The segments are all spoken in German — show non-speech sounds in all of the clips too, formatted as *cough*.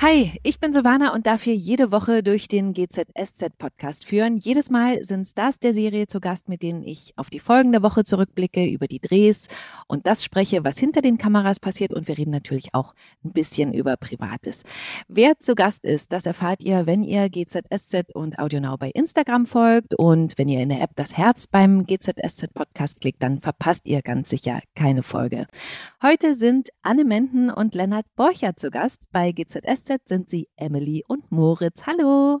Hi, ich bin Silvana und darf hier jede Woche durch den GZSZ-Podcast führen. Jedes Mal sind Stars der Serie zu Gast, mit denen ich auf die folgende Woche zurückblicke, über die Drehs und das spreche, was hinter den Kameras passiert. Und wir reden natürlich auch ein bisschen über Privates. Wer zu Gast ist, das erfahrt ihr, wenn ihr GZSZ und AudioNow bei Instagram folgt. Und wenn ihr in der App das Herz beim GZSZ-Podcast klickt, dann verpasst ihr ganz sicher keine Folge. Heute sind Anne Menden und Lennart Borcher zu Gast bei GZSZ sind sie Emily und Moritz. Hallo.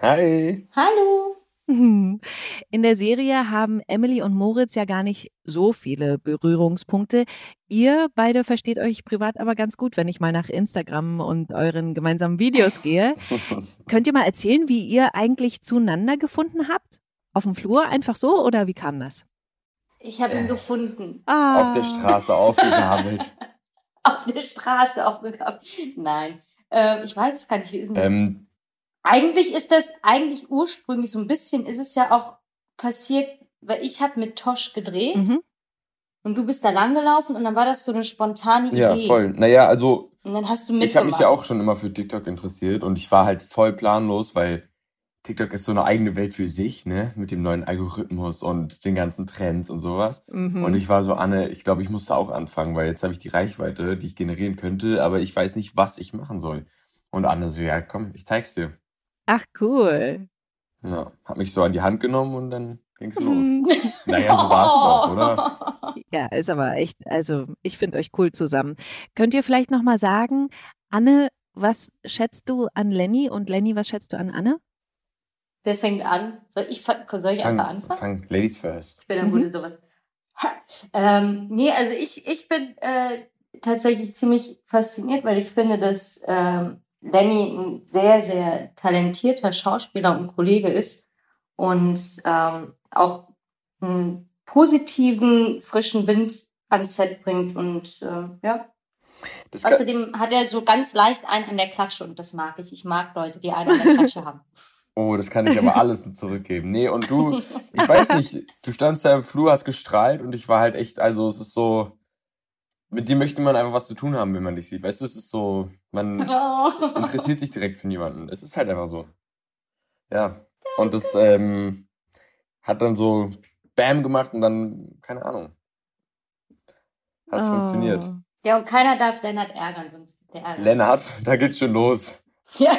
Hi. Hallo. *laughs* In der Serie haben Emily und Moritz ja gar nicht so viele Berührungspunkte. Ihr beide versteht euch privat aber ganz gut, wenn ich mal nach Instagram und euren gemeinsamen Videos gehe. *laughs* Könnt ihr mal erzählen, wie ihr eigentlich zueinander gefunden habt? Auf dem Flur einfach so oder wie kam das? Ich habe ihn gefunden. Ah. Auf der Straße aufgegabelt. *laughs* Auf der Straße aufgegabelt. Nein. Äh, ich weiß es gar nicht, wie ist denn das? Ähm, eigentlich ist das, eigentlich ursprünglich so ein bisschen, ist es ja auch passiert, weil ich habe mit Tosch gedreht mhm. und du bist da langgelaufen und dann war das so eine spontane Idee. Ja, voll. Naja, also und dann hast du mitgemacht. Ich habe mich ja auch schon immer für TikTok interessiert und ich war halt voll planlos, weil TikTok ist so eine eigene Welt für sich, ne? Mit dem neuen Algorithmus und den ganzen Trends und sowas. Mhm. Und ich war so, Anne, ich glaube, ich musste auch anfangen, weil jetzt habe ich die Reichweite, die ich generieren könnte, aber ich weiß nicht, was ich machen soll. Und Anne so, ja, komm, ich zeig's dir. Ach, cool. Ja, hab mich so an die Hand genommen und dann ging's los. *laughs* naja, so war's doch, oder? Ja, ist aber echt, also ich finde euch cool zusammen. Könnt ihr vielleicht nochmal sagen, Anne, was schätzt du an Lenny und Lenny, was schätzt du an Anne? Wer fängt an? Soll ich, soll ich fang, einfach anfangen? Fang Ladies first. Ich bin dann mhm. gut in sowas. Ähm, nee, also ich, ich bin äh, tatsächlich ziemlich fasziniert, weil ich finde, dass ähm, Lenny ein sehr, sehr talentierter Schauspieler und Kollege ist und ähm, auch einen positiven, frischen Wind ans Set bringt und äh, ja. Das Außerdem hat er so ganz leicht einen an der Klatsche und das mag ich. Ich mag Leute, die einen an der Klatsche *laughs* haben. Oh, das kann ich aber *laughs* alles zurückgeben. Nee, und du, *laughs* ich weiß nicht, du standst da im Flur, hast gestrahlt und ich war halt echt, also es ist so, mit dir möchte man einfach was zu tun haben, wenn man dich sieht. Weißt du, es ist so, man *laughs* oh. interessiert sich direkt für niemanden. Es ist halt einfach so. Ja. Und das ähm, hat dann so Bam gemacht und dann, keine Ahnung. Hat es oh. funktioniert. Ja, und keiner darf Lennart ärgern, sonst der ärgert. Lennart, da geht's schon los. Ja.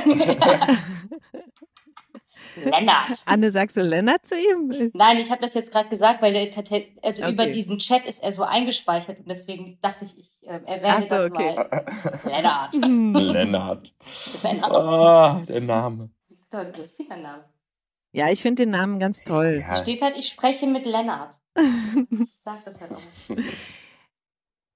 Lennart. Anne, sagst du Lennart zu ihm? Nein, ich habe das jetzt gerade gesagt, weil der also okay. über diesen Chat ist er so eingespeichert und deswegen dachte ich, ich äh, erwähne so, das okay. mal. Lennart. *laughs* Lennart. Lennart. Ah, der Name. Das ist doch ein lustiger Name. Ja, ich finde den Namen ganz toll. Ja. Steht halt, ich spreche mit Lennart. *laughs* ich sag das halt auch. *laughs*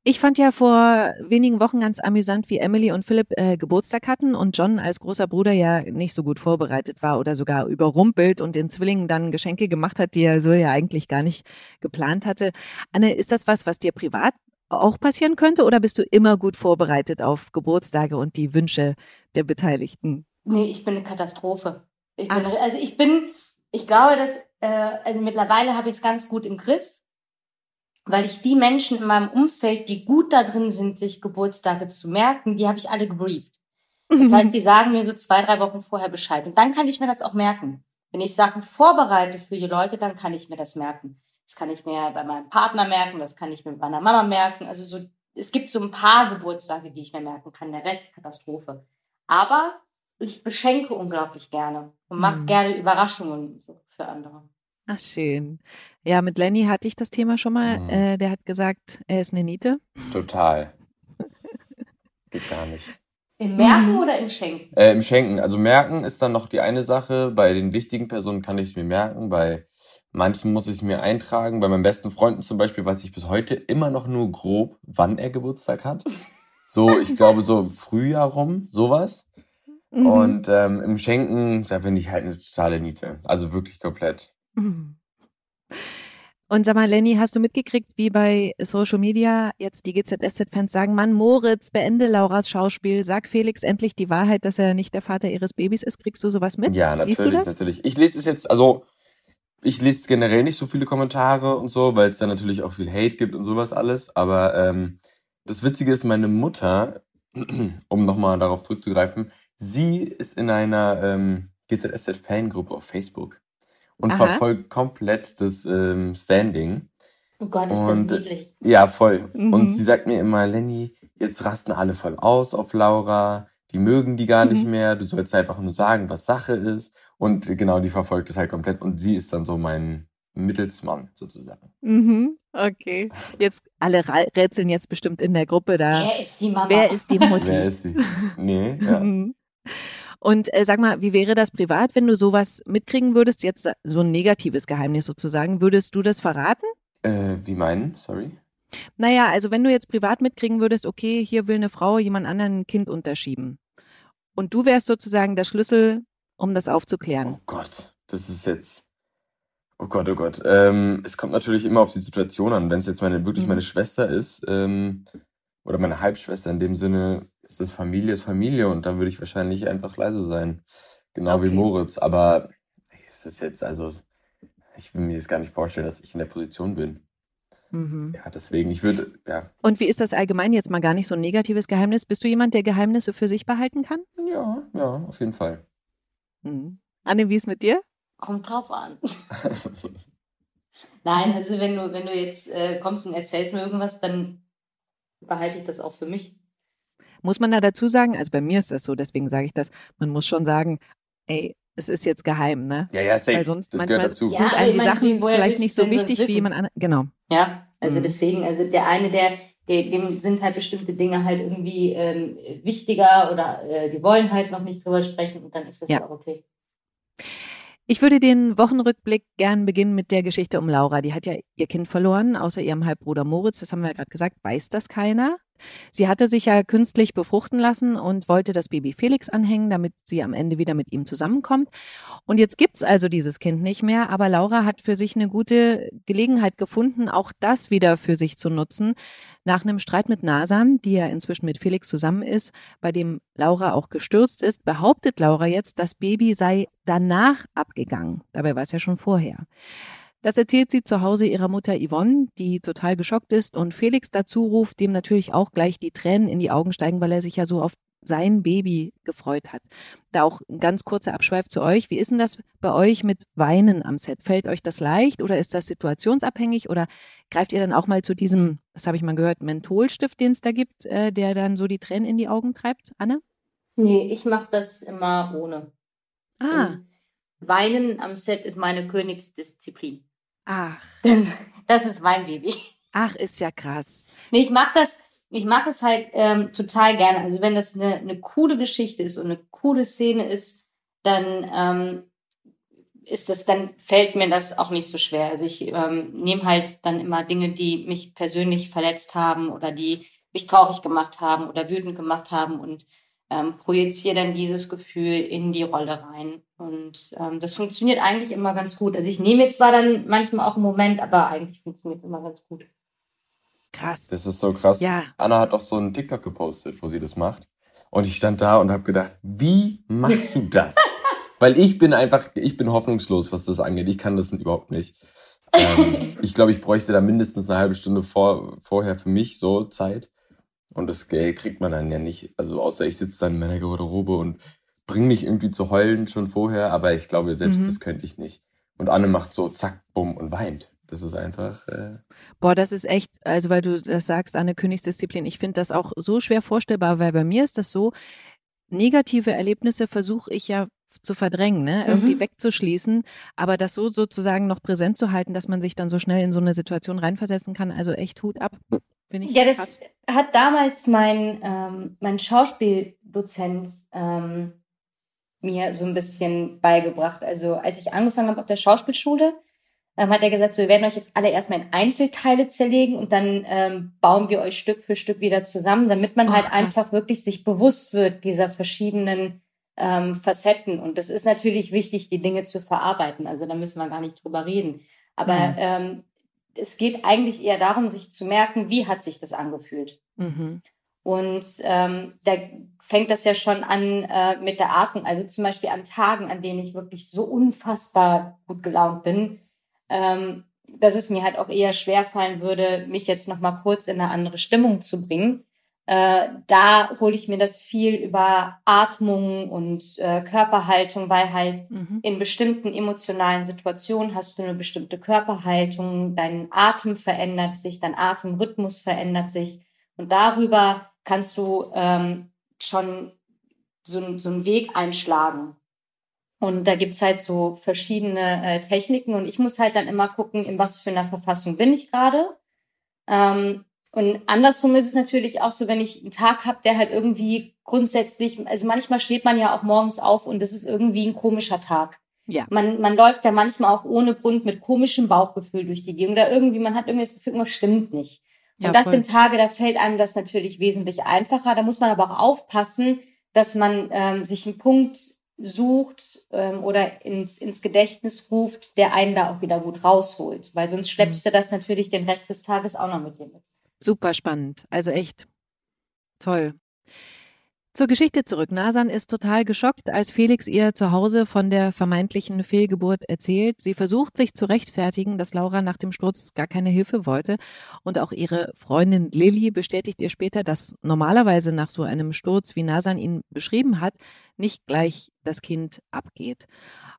Ich fand ja vor wenigen Wochen ganz amüsant, wie Emily und Philipp äh, Geburtstag hatten und John als großer Bruder ja nicht so gut vorbereitet war oder sogar überrumpelt und den Zwillingen dann Geschenke gemacht hat, die er so ja eigentlich gar nicht geplant hatte. Anne, ist das was, was dir privat auch passieren könnte oder bist du immer gut vorbereitet auf Geburtstage und die Wünsche der Beteiligten? Nee, ich bin eine Katastrophe. Ich bin, also ich bin, ich glaube, dass, äh, also mittlerweile habe ich es ganz gut im Griff weil ich die Menschen in meinem Umfeld, die gut da drin sind, sich Geburtstage zu merken, die habe ich alle gebrieft. Das heißt, die *laughs* sagen mir so zwei, drei Wochen vorher Bescheid. Und dann kann ich mir das auch merken. Wenn ich Sachen vorbereite für die Leute, dann kann ich mir das merken. Das kann ich mir bei meinem Partner merken, das kann ich mir bei meiner Mama merken. Also so, es gibt so ein paar Geburtstage, die ich mir merken kann. Der Rest Katastrophe. Aber ich beschenke unglaublich gerne und mache mhm. gerne Überraschungen für andere. Ach, schön. Ja, mit Lenny hatte ich das Thema schon mal. Mhm. Äh, der hat gesagt, er ist eine Niete. Total. *laughs* Geht gar nicht. Im Merken mhm. oder im Schenken? Äh, Im Schenken. Also merken ist dann noch die eine Sache. Bei den wichtigen Personen kann ich es mir merken. Bei manchen muss ich es mir eintragen. Bei meinen besten Freunden zum Beispiel weiß ich bis heute immer noch nur grob, wann er Geburtstag hat. So, ich glaube, so Frühjahr rum, sowas. Mhm. Und ähm, im Schenken, da bin ich halt eine totale Niete. Also wirklich komplett. *laughs* Und sag mal, Lenny, hast du mitgekriegt, wie bei Social Media jetzt die GZSZ-Fans sagen, Mann, Moritz, beende Lauras Schauspiel, sag Felix endlich die Wahrheit, dass er nicht der Vater ihres Babys ist. Kriegst du sowas mit? Ja, natürlich, natürlich. Ich lese es jetzt, also ich lese generell nicht so viele Kommentare und so, weil es da natürlich auch viel Hate gibt und sowas alles. Aber ähm, das Witzige ist, meine Mutter, *clears throat* um nochmal darauf zurückzugreifen, sie ist in einer ähm, GZSZ-Fangruppe auf Facebook und Aha. verfolgt komplett das ähm, Standing. Oh Gott, ist Und, das niedlich. Ja, voll. Mhm. Und sie sagt mir immer, Lenny, jetzt rasten alle voll aus auf Laura. Die mögen die gar nicht Mhm. mehr. Du sollst einfach nur sagen, was Sache ist. Und genau, die verfolgt es halt komplett. Und sie ist dann so mein Mittelsmann sozusagen. Mhm. Okay. Jetzt alle rätseln jetzt bestimmt in der Gruppe da. Wer ist die Mama? Wer ist die Mutti? Wer ist sie? Nee, ja. *laughs* Und äh, sag mal, wie wäre das privat, wenn du sowas mitkriegen würdest, jetzt so ein negatives Geheimnis sozusagen, würdest du das verraten? Äh, wie meinen? Sorry. Naja, also wenn du jetzt privat mitkriegen würdest, okay, hier will eine Frau jemand anderen ein Kind unterschieben. Und du wärst sozusagen der Schlüssel, um das aufzuklären. Oh Gott, das ist jetzt. Oh Gott, oh Gott. Ähm, es kommt natürlich immer auf die Situation an. Wenn es jetzt meine, wirklich Mhm. meine Schwester ist, ähm, oder meine Halbschwester in dem Sinne, ist es Familie, ist Familie und dann würde ich wahrscheinlich einfach leise sein. Genau wie Okay. Moritz. Aber es ist jetzt, also, ich will mir das gar nicht vorstellen, dass ich in der Position bin. Mhm. Ja, deswegen, ich würde, ja. Und wie ist das allgemein jetzt mal gar nicht so ein negatives Geheimnis? Bist du jemand, der Geheimnisse für sich behalten kann? Ja, ja, auf jeden Fall. Mhm. Anne, wie ist mit dir? Kommt drauf an. *laughs* Nein, also wenn du, wenn du jetzt äh, kommst und erzählst mir irgendwas, dann behalte ich das auch für mich. Muss man da dazu sagen, also bei mir ist das so, deswegen sage ich das, man muss schon sagen, ey, es ist jetzt geheim, ne? ja, ja, safe. Weil sonst das manchmal gehört dazu. Ja, sind aber einem die meine, Sachen wie- vielleicht nicht so wichtig wie jemand anderes. Genau. Ja, also Mhm. deswegen, also der eine, der, der, dem sind halt bestimmte Dinge halt irgendwie ähm, wichtiger oder äh, die wollen halt noch nicht drüber sprechen und dann ist das Ja. ja auch okay. Ich würde den Wochenrückblick gern beginnen mit der Geschichte um Laura. Die hat ja ihr Kind verloren, außer ihrem Halbbruder Moritz. Das haben wir ja gerade gesagt. Weiß das keiner? Sie hatte sich ja künstlich befruchten lassen und wollte das Baby Felix anhängen, damit sie am Ende wieder mit ihm zusammenkommt. Und jetzt gibt's also dieses Kind nicht mehr, aber Laura hat für sich eine gute Gelegenheit gefunden, auch das wieder für sich zu nutzen. Nach einem Streit mit Nasan, die ja inzwischen mit Felix zusammen ist, bei dem Laura auch gestürzt ist, behauptet Laura jetzt, das Baby sei danach abgegangen. Dabei war es ja schon vorher. Das erzählt sie zu Hause ihrer Mutter Yvonne, die total geschockt ist und Felix dazu ruft, dem natürlich auch gleich die Tränen in die Augen steigen, weil er sich ja so auf sein Baby gefreut hat. Da auch ein ganz kurzer Abschweif zu euch. Wie ist denn das bei euch mit Weinen am Set? Fällt euch das leicht oder ist das situationsabhängig oder greift ihr dann auch mal zu diesem, das habe ich mal gehört, Mentholstift, den es da gibt, äh, der dann so die Tränen in die Augen treibt? Anne? Nee, ich mache das immer ohne. Ah, Und Weinen am Set ist meine Königsdisziplin. Ach, Das, das ist mein Baby. ach, ist ja krass. Nee, ich mach das, ich mache es halt ähm, total gerne. Also wenn das eine, eine coole Geschichte ist und eine coole Szene ist, dann ähm, ist das, dann fällt mir das auch nicht so schwer. Also ich ähm, nehme halt dann immer Dinge, die mich persönlich verletzt haben oder die mich traurig gemacht haben oder wütend gemacht haben und ähm, projiziere dann dieses Gefühl in die Rolle rein. Und ähm, das funktioniert eigentlich immer ganz gut. Also ich nehme jetzt zwar dann manchmal auch einen Moment, aber eigentlich funktioniert es immer ganz gut. Krass. Das ist so krass. Ja. Anna hat auch so einen TikTok gepostet, wo sie das macht. Und ich stand da und habe gedacht, wie machst du das? *laughs* Weil ich bin einfach, ich bin hoffnungslos, was das angeht. Ich kann das überhaupt nicht. Ähm, *laughs* ich glaube, ich bräuchte da mindestens eine halbe Stunde vor, vorher für mich so Zeit. Und das äh, kriegt man dann ja nicht. Also außer ich sitze dann in meiner Garderobe und bring mich irgendwie zu heulen schon vorher. Aber ich glaube, selbst Mhm. das könnte ich nicht. Und Anne macht so zack, bumm und weint. Das ist einfach. Äh, Boah, das ist echt, also weil du das sagst, eine Königsdisziplin. Ich finde das auch so schwer vorstellbar, weil bei mir ist das so, negative Erlebnisse versuche ich ja zu verdrängen, ne? irgendwie Mhm. wegzuschließen, aber das so sozusagen noch präsent zu halten, dass man sich dann so schnell in so eine Situation reinversetzen kann. Also echt Hut ab. Ja, das krass. hat damals mein, ähm, mein Schauspieldozent ähm, mir so ein bisschen beigebracht. Also als ich angefangen habe auf der Schauspielschule, ähm, hat er gesagt, so, wir werden euch jetzt alle erstmal in Einzelteile zerlegen und dann ähm, bauen wir euch Stück für Stück wieder zusammen, damit man Oh, halt krass. einfach wirklich sich bewusst wird dieser verschiedenen ähm, Facetten. Und das ist natürlich wichtig, die Dinge zu verarbeiten. Also da müssen wir gar nicht drüber reden. Aber Mhm. ähm, es geht eigentlich eher darum, sich zu merken, wie hat sich das angefühlt. Mhm. Und ähm, da fängt das ja schon an äh, mit der Atmung. Also zum Beispiel an Tagen, an denen ich wirklich so unfassbar gut gelaunt bin, ähm, dass es mir halt auch eher schwerfallen würde, mich jetzt noch mal kurz in eine andere Stimmung zu bringen. Äh, da hole ich mir das viel über Atmung und äh, Körperhaltung, weil halt mhm. in bestimmten emotionalen Situationen hast du eine bestimmte Körperhaltung, dein Atem verändert sich, dein Atemrhythmus verändert sich und darüber kannst du ähm, schon so, so einen Weg einschlagen. Und da gibt's halt so verschiedene äh, Techniken und ich muss halt dann immer gucken, in was für einer Verfassung bin ich gerade. Ähm, und andersrum ist es natürlich auch so, wenn ich einen Tag habe, der halt irgendwie grundsätzlich, also manchmal steht man ja auch morgens auf und es ist irgendwie ein komischer Tag. Ja. Man, man läuft ja manchmal auch ohne Grund mit komischem Bauchgefühl durch die Gegend oder irgendwie, man hat irgendwie das Gefühl, irgendwas stimmt nicht. Und ja, das voll. sind Tage, da fällt einem das natürlich wesentlich einfacher. Da muss man aber auch aufpassen, dass man ähm, sich einen Punkt sucht ähm, oder ins, ins Gedächtnis ruft, der einen da auch wieder gut rausholt. Weil sonst schleppst mhm. du das natürlich den Rest des Tages auch noch mit dir mit. Super spannend. Also echt toll. Zur Geschichte zurück. Nasan ist total geschockt, als Felix ihr zu Hause von der vermeintlichen Fehlgeburt erzählt. Sie versucht sich zu rechtfertigen, dass Laura nach dem Sturz gar keine Hilfe wollte. Und auch ihre Freundin Lilly bestätigt ihr später, dass normalerweise nach so einem Sturz, wie Nasan ihn beschrieben hat, nicht gleich das Kind abgeht.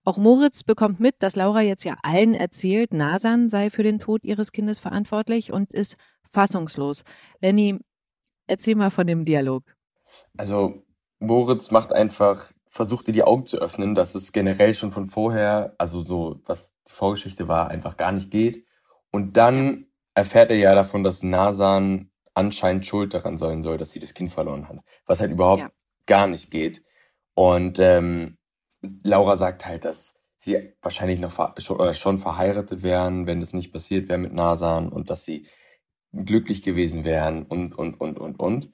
Auch Moritz bekommt mit, dass Laura jetzt ja allen erzählt, Nasan sei für den Tod ihres Kindes verantwortlich und ist fassungslos. Lenny, erzähl mal von dem Dialog. Also Moritz macht einfach, versucht dir die Augen zu öffnen, dass es generell schon von vorher, also so, was die Vorgeschichte war, einfach gar nicht geht. Und dann erfährt er ja davon, dass Nasan anscheinend schuld daran sein soll, dass sie das Kind verloren hat. Was halt überhaupt ja. gar nicht geht. Und ähm, Laura sagt halt, dass sie wahrscheinlich noch schon, schon verheiratet wären, wenn es nicht passiert wäre mit Nasan und dass sie glücklich gewesen wären und, und, und, und, und.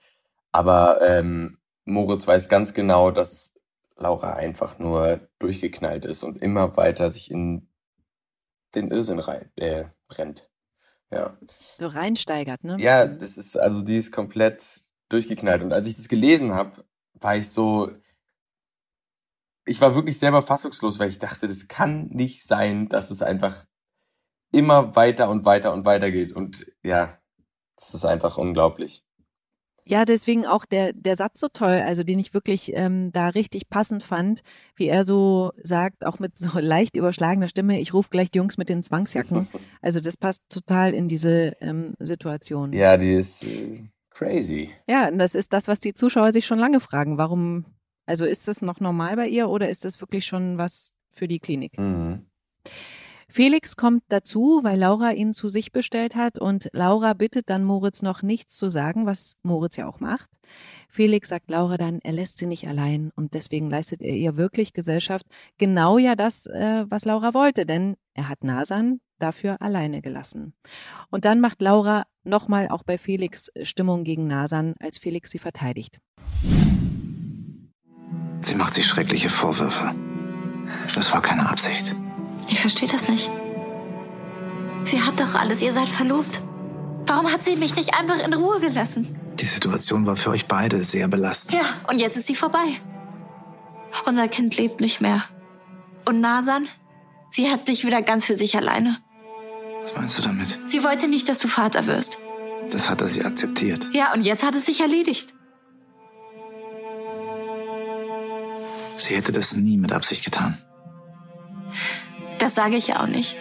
Aber ähm, Moritz weiß ganz genau, dass Laura einfach nur durchgeknallt ist und immer weiter sich in den Irrsinn rein, äh, rennt. Ja. So reinsteigert, ne? Ja, das ist, also die ist komplett durchgeknallt. Und als ich das gelesen habe, war ich so, ich war wirklich selber fassungslos, weil ich dachte, das kann nicht sein, dass es einfach immer weiter und weiter und weiter geht. Und ja, das ist einfach unglaublich. Ja, deswegen auch der, der Satz so toll, also den ich wirklich ähm, da richtig passend fand, wie er so sagt, auch mit so *laughs* leicht überschlagener Stimme, ich rufe gleich die Jungs mit den Zwangsjacken. *laughs* Also das passt total in diese ähm, Situation. Ja, die ist äh, crazy. Ja, und das ist das, was die Zuschauer sich schon lange fragen. Warum, also ist das noch normal bei ihr oder ist das wirklich schon was für die Klinik? Mhm. Felix kommt dazu, weil Laura ihn zu sich bestellt hat und Laura bittet dann Moritz noch nichts zu sagen, was Moritz ja auch macht. Felix sagt Laura dann, er lässt sie nicht allein und deswegen leistet er ihr wirklich Gesellschaft. Genau ja das, äh, was Laura wollte, denn er hat Nasan dafür alleine gelassen. Und dann macht Laura nochmal auch bei Felix Stimmung gegen Nasan, als Felix sie verteidigt. Sie macht sich schreckliche Vorwürfe. Das war keine Absicht. Ich verstehe das nicht. Sie hat doch alles, ihr seid verlobt. Warum hat sie mich nicht einfach in Ruhe gelassen? Die Situation war für euch beide sehr belastend. Ja, und jetzt ist sie vorbei. Unser Kind lebt nicht mehr. Und Nasan, sie hat dich wieder ganz für sich alleine. Was meinst du damit? Sie wollte nicht, dass du Vater wirst. Das hat er sie akzeptiert. Ja, und jetzt hat es sich erledigt. Sie hätte das nie mit Absicht getan. Das sage ich ja auch nicht.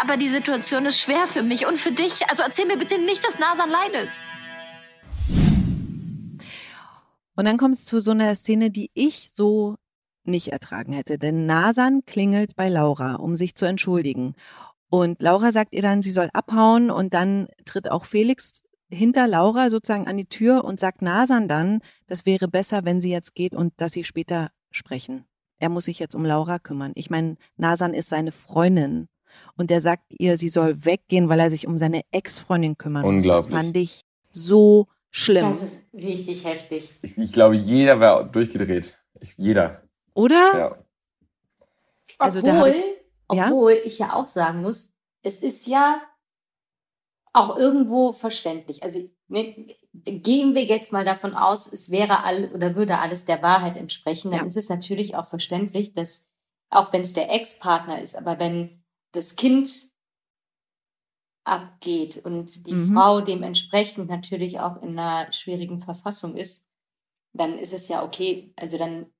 Aber die Situation ist schwer für mich und für dich. Also erzähl mir bitte nicht, dass Nasan leidet. Und dann kommt es zu so einer Szene, die ich so nicht ertragen hätte. Denn Nasan klingelt bei Laura, um sich zu entschuldigen. Und Laura sagt ihr dann, sie soll abhauen. Und dann tritt auch Felix hinter Laura sozusagen an die Tür und sagt Nasan dann, das wäre besser, wenn sie jetzt geht und dass sie später sprechen er muss sich jetzt um Laura kümmern. Ich meine, Nasan ist seine Freundin. Und er sagt ihr, sie soll weggehen, weil er sich um seine Ex-Freundin kümmern muss. Das fand ich so schlimm. Das ist richtig heftig. Ich, ich glaube, jeder wäre durchgedreht. Ich, jeder. Oder? Ja. Also obwohl, ich, ja? obwohl ich ja auch sagen muss, es ist ja auch irgendwo verständlich. Also ne, gehen wir jetzt mal davon aus, es wäre all oder würde alles der Wahrheit entsprechen, dann ja. ist es natürlich auch verständlich, dass auch wenn es der Ex-Partner ist, aber wenn das Kind abgeht und die Mhm. Frau dementsprechend natürlich auch in einer schwierigen Verfassung ist, dann ist es ja okay. Also dann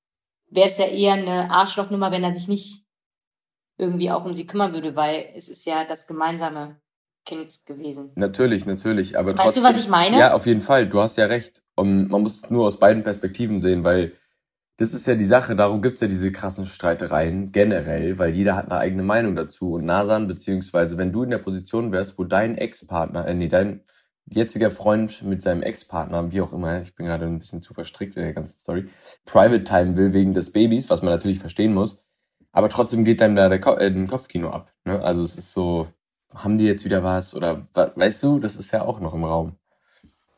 wäre es ja eher eine Arschlochnummer, wenn er sich nicht irgendwie auch um sie kümmern würde, weil es ist ja das gemeinsame Kind gewesen. Natürlich, natürlich, aber Weißt trotzdem. du, was ich meine? Ja, auf jeden Fall. Du hast ja recht. Und man muss es nur aus beiden Perspektiven sehen, weil das ist ja die Sache. Darum gibt's ja diese krassen Streitereien generell, weil jeder hat eine eigene Meinung dazu. Und Nasan, beziehungsweise wenn du in der Position wärst, wo dein Ex-Partner, äh, nee, dein jetziger Freund mit seinem Ex-Partner, wie auch immer, ich bin gerade ein bisschen zu verstrickt in der ganzen Story, Private Time will wegen des Babys, was man natürlich verstehen muss. Aber trotzdem geht einem da der Ko äh, ein Kopfkino ab. Ne? Also es ist so, haben die jetzt wieder was? Oder weißt du, das ist ja auch noch im Raum.